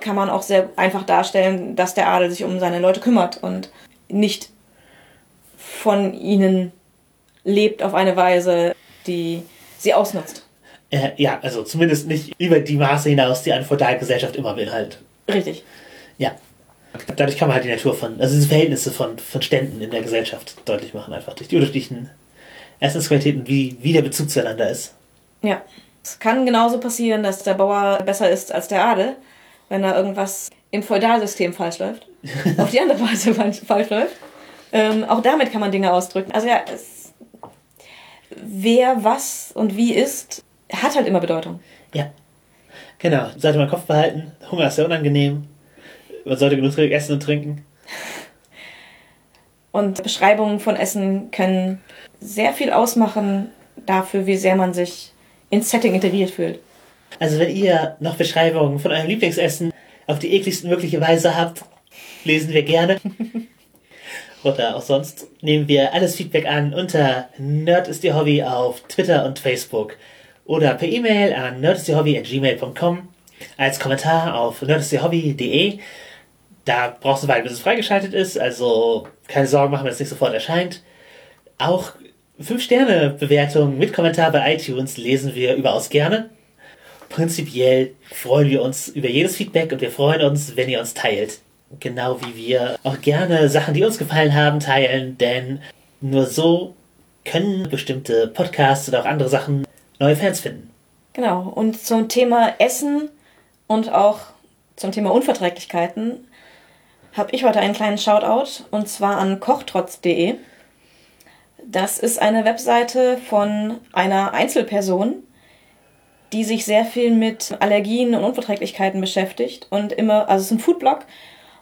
kann man auch sehr einfach darstellen, dass der Adel sich um seine Leute kümmert und nicht von ihnen lebt auf eine Weise, die sie ausnutzt. Äh, ja, also zumindest nicht über die Maße hinaus, die eine feudale Gesellschaft immer beinhaltet. Richtig. Ja. Dadurch kann man halt die Natur von, also diese Verhältnisse von, von Ständen in der Gesellschaft deutlich machen, einfach durch die unterschiedlichen Essensqualitäten, wie, wie der Bezug zueinander ist. Ja. Es kann genauso passieren, dass der Bauer besser ist als der Adel, wenn da irgendwas im Feudalsystem falsch läuft. auf die andere Weise falsch, falsch läuft. Ähm, auch damit kann man Dinge ausdrücken. Also ja, es, wer was und wie ist, hat halt immer Bedeutung. Ja. Genau. Sollte man Kopf behalten. Hunger ist sehr unangenehm. Man sollte genug essen und trinken. Und Beschreibungen von Essen können sehr viel ausmachen dafür, wie sehr man sich ins Setting integriert fühlt. Also wenn ihr noch Beschreibungen von eurem Lieblingsessen auf die ekligsten mögliche Weise habt, lesen wir gerne. Oder auch sonst nehmen wir alles Feedback an unter Nerd ist ihr Hobby auf Twitter und Facebook. Oder per E-Mail an nerdistierhobby.gmail.com als Kommentar auf nerdistierhobby.de. Da brauchst du weiter, bis es freigeschaltet ist, also keine Sorgen machen, wenn es nicht sofort erscheint. Auch 5-Sterne-Bewertungen mit Kommentar bei iTunes lesen wir überaus gerne. Prinzipiell freuen wir uns über jedes Feedback und wir freuen uns, wenn ihr uns teilt. Genau wie wir auch gerne Sachen, die uns gefallen haben, teilen, denn nur so können bestimmte Podcasts oder auch andere Sachen neue Fans finden. Genau, und zum Thema Essen und auch zum Thema Unverträglichkeiten habe ich heute einen kleinen Shoutout und zwar an kochtrotz.de. Das ist eine Webseite von einer Einzelperson, die sich sehr viel mit Allergien und Unverträglichkeiten beschäftigt und immer, also es ist ein Foodblog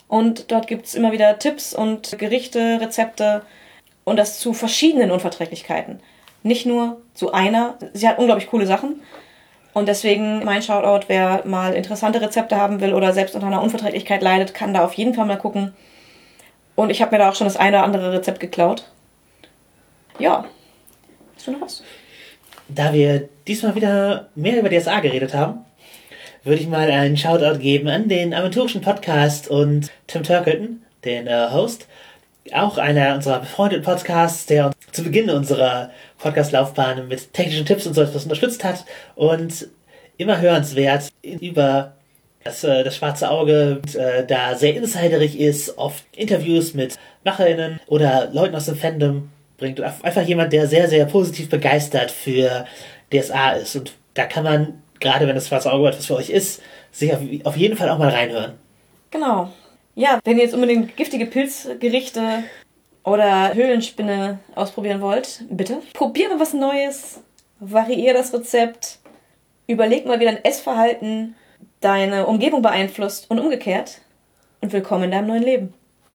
und dort gibt es immer wieder Tipps und Gerichte, Rezepte und das zu verschiedenen Unverträglichkeiten. Nicht nur zu einer. Sie hat unglaublich coole Sachen. Und deswegen mein Shoutout, wer mal interessante Rezepte haben will oder selbst unter einer Unverträglichkeit leidet, kann da auf jeden Fall mal gucken. Und ich habe mir da auch schon das eine oder andere Rezept geklaut. Ja. Hast du noch was? Da wir diesmal wieder mehr über DSA geredet haben, würde ich mal einen Shoutout geben an den aventurischen Podcast und Tim Turkelton, den äh, Host. Auch einer unserer befreundeten Podcasts, der uns zu Beginn unserer Podcast-Laufbahn mit technischen Tipps und so etwas unterstützt hat und immer hörenswert über das, äh, das schwarze Auge äh, da sehr insiderig ist, oft Interviews mit MacherInnen oder Leuten aus dem Fandom bringt. Einfach jemand, der sehr, sehr positiv begeistert für DSA ist. Und da kann man, gerade wenn das schwarze Auge etwas für euch ist, sich auf, auf jeden Fall auch mal reinhören. Genau. Ja, wenn ihr jetzt unbedingt giftige Pilzgerichte oder Höhlenspinne ausprobieren wollt, bitte probiert mal was Neues, variier das Rezept, überleg mal, wie dein Essverhalten deine Umgebung beeinflusst und umgekehrt und willkommen in deinem neuen Leben.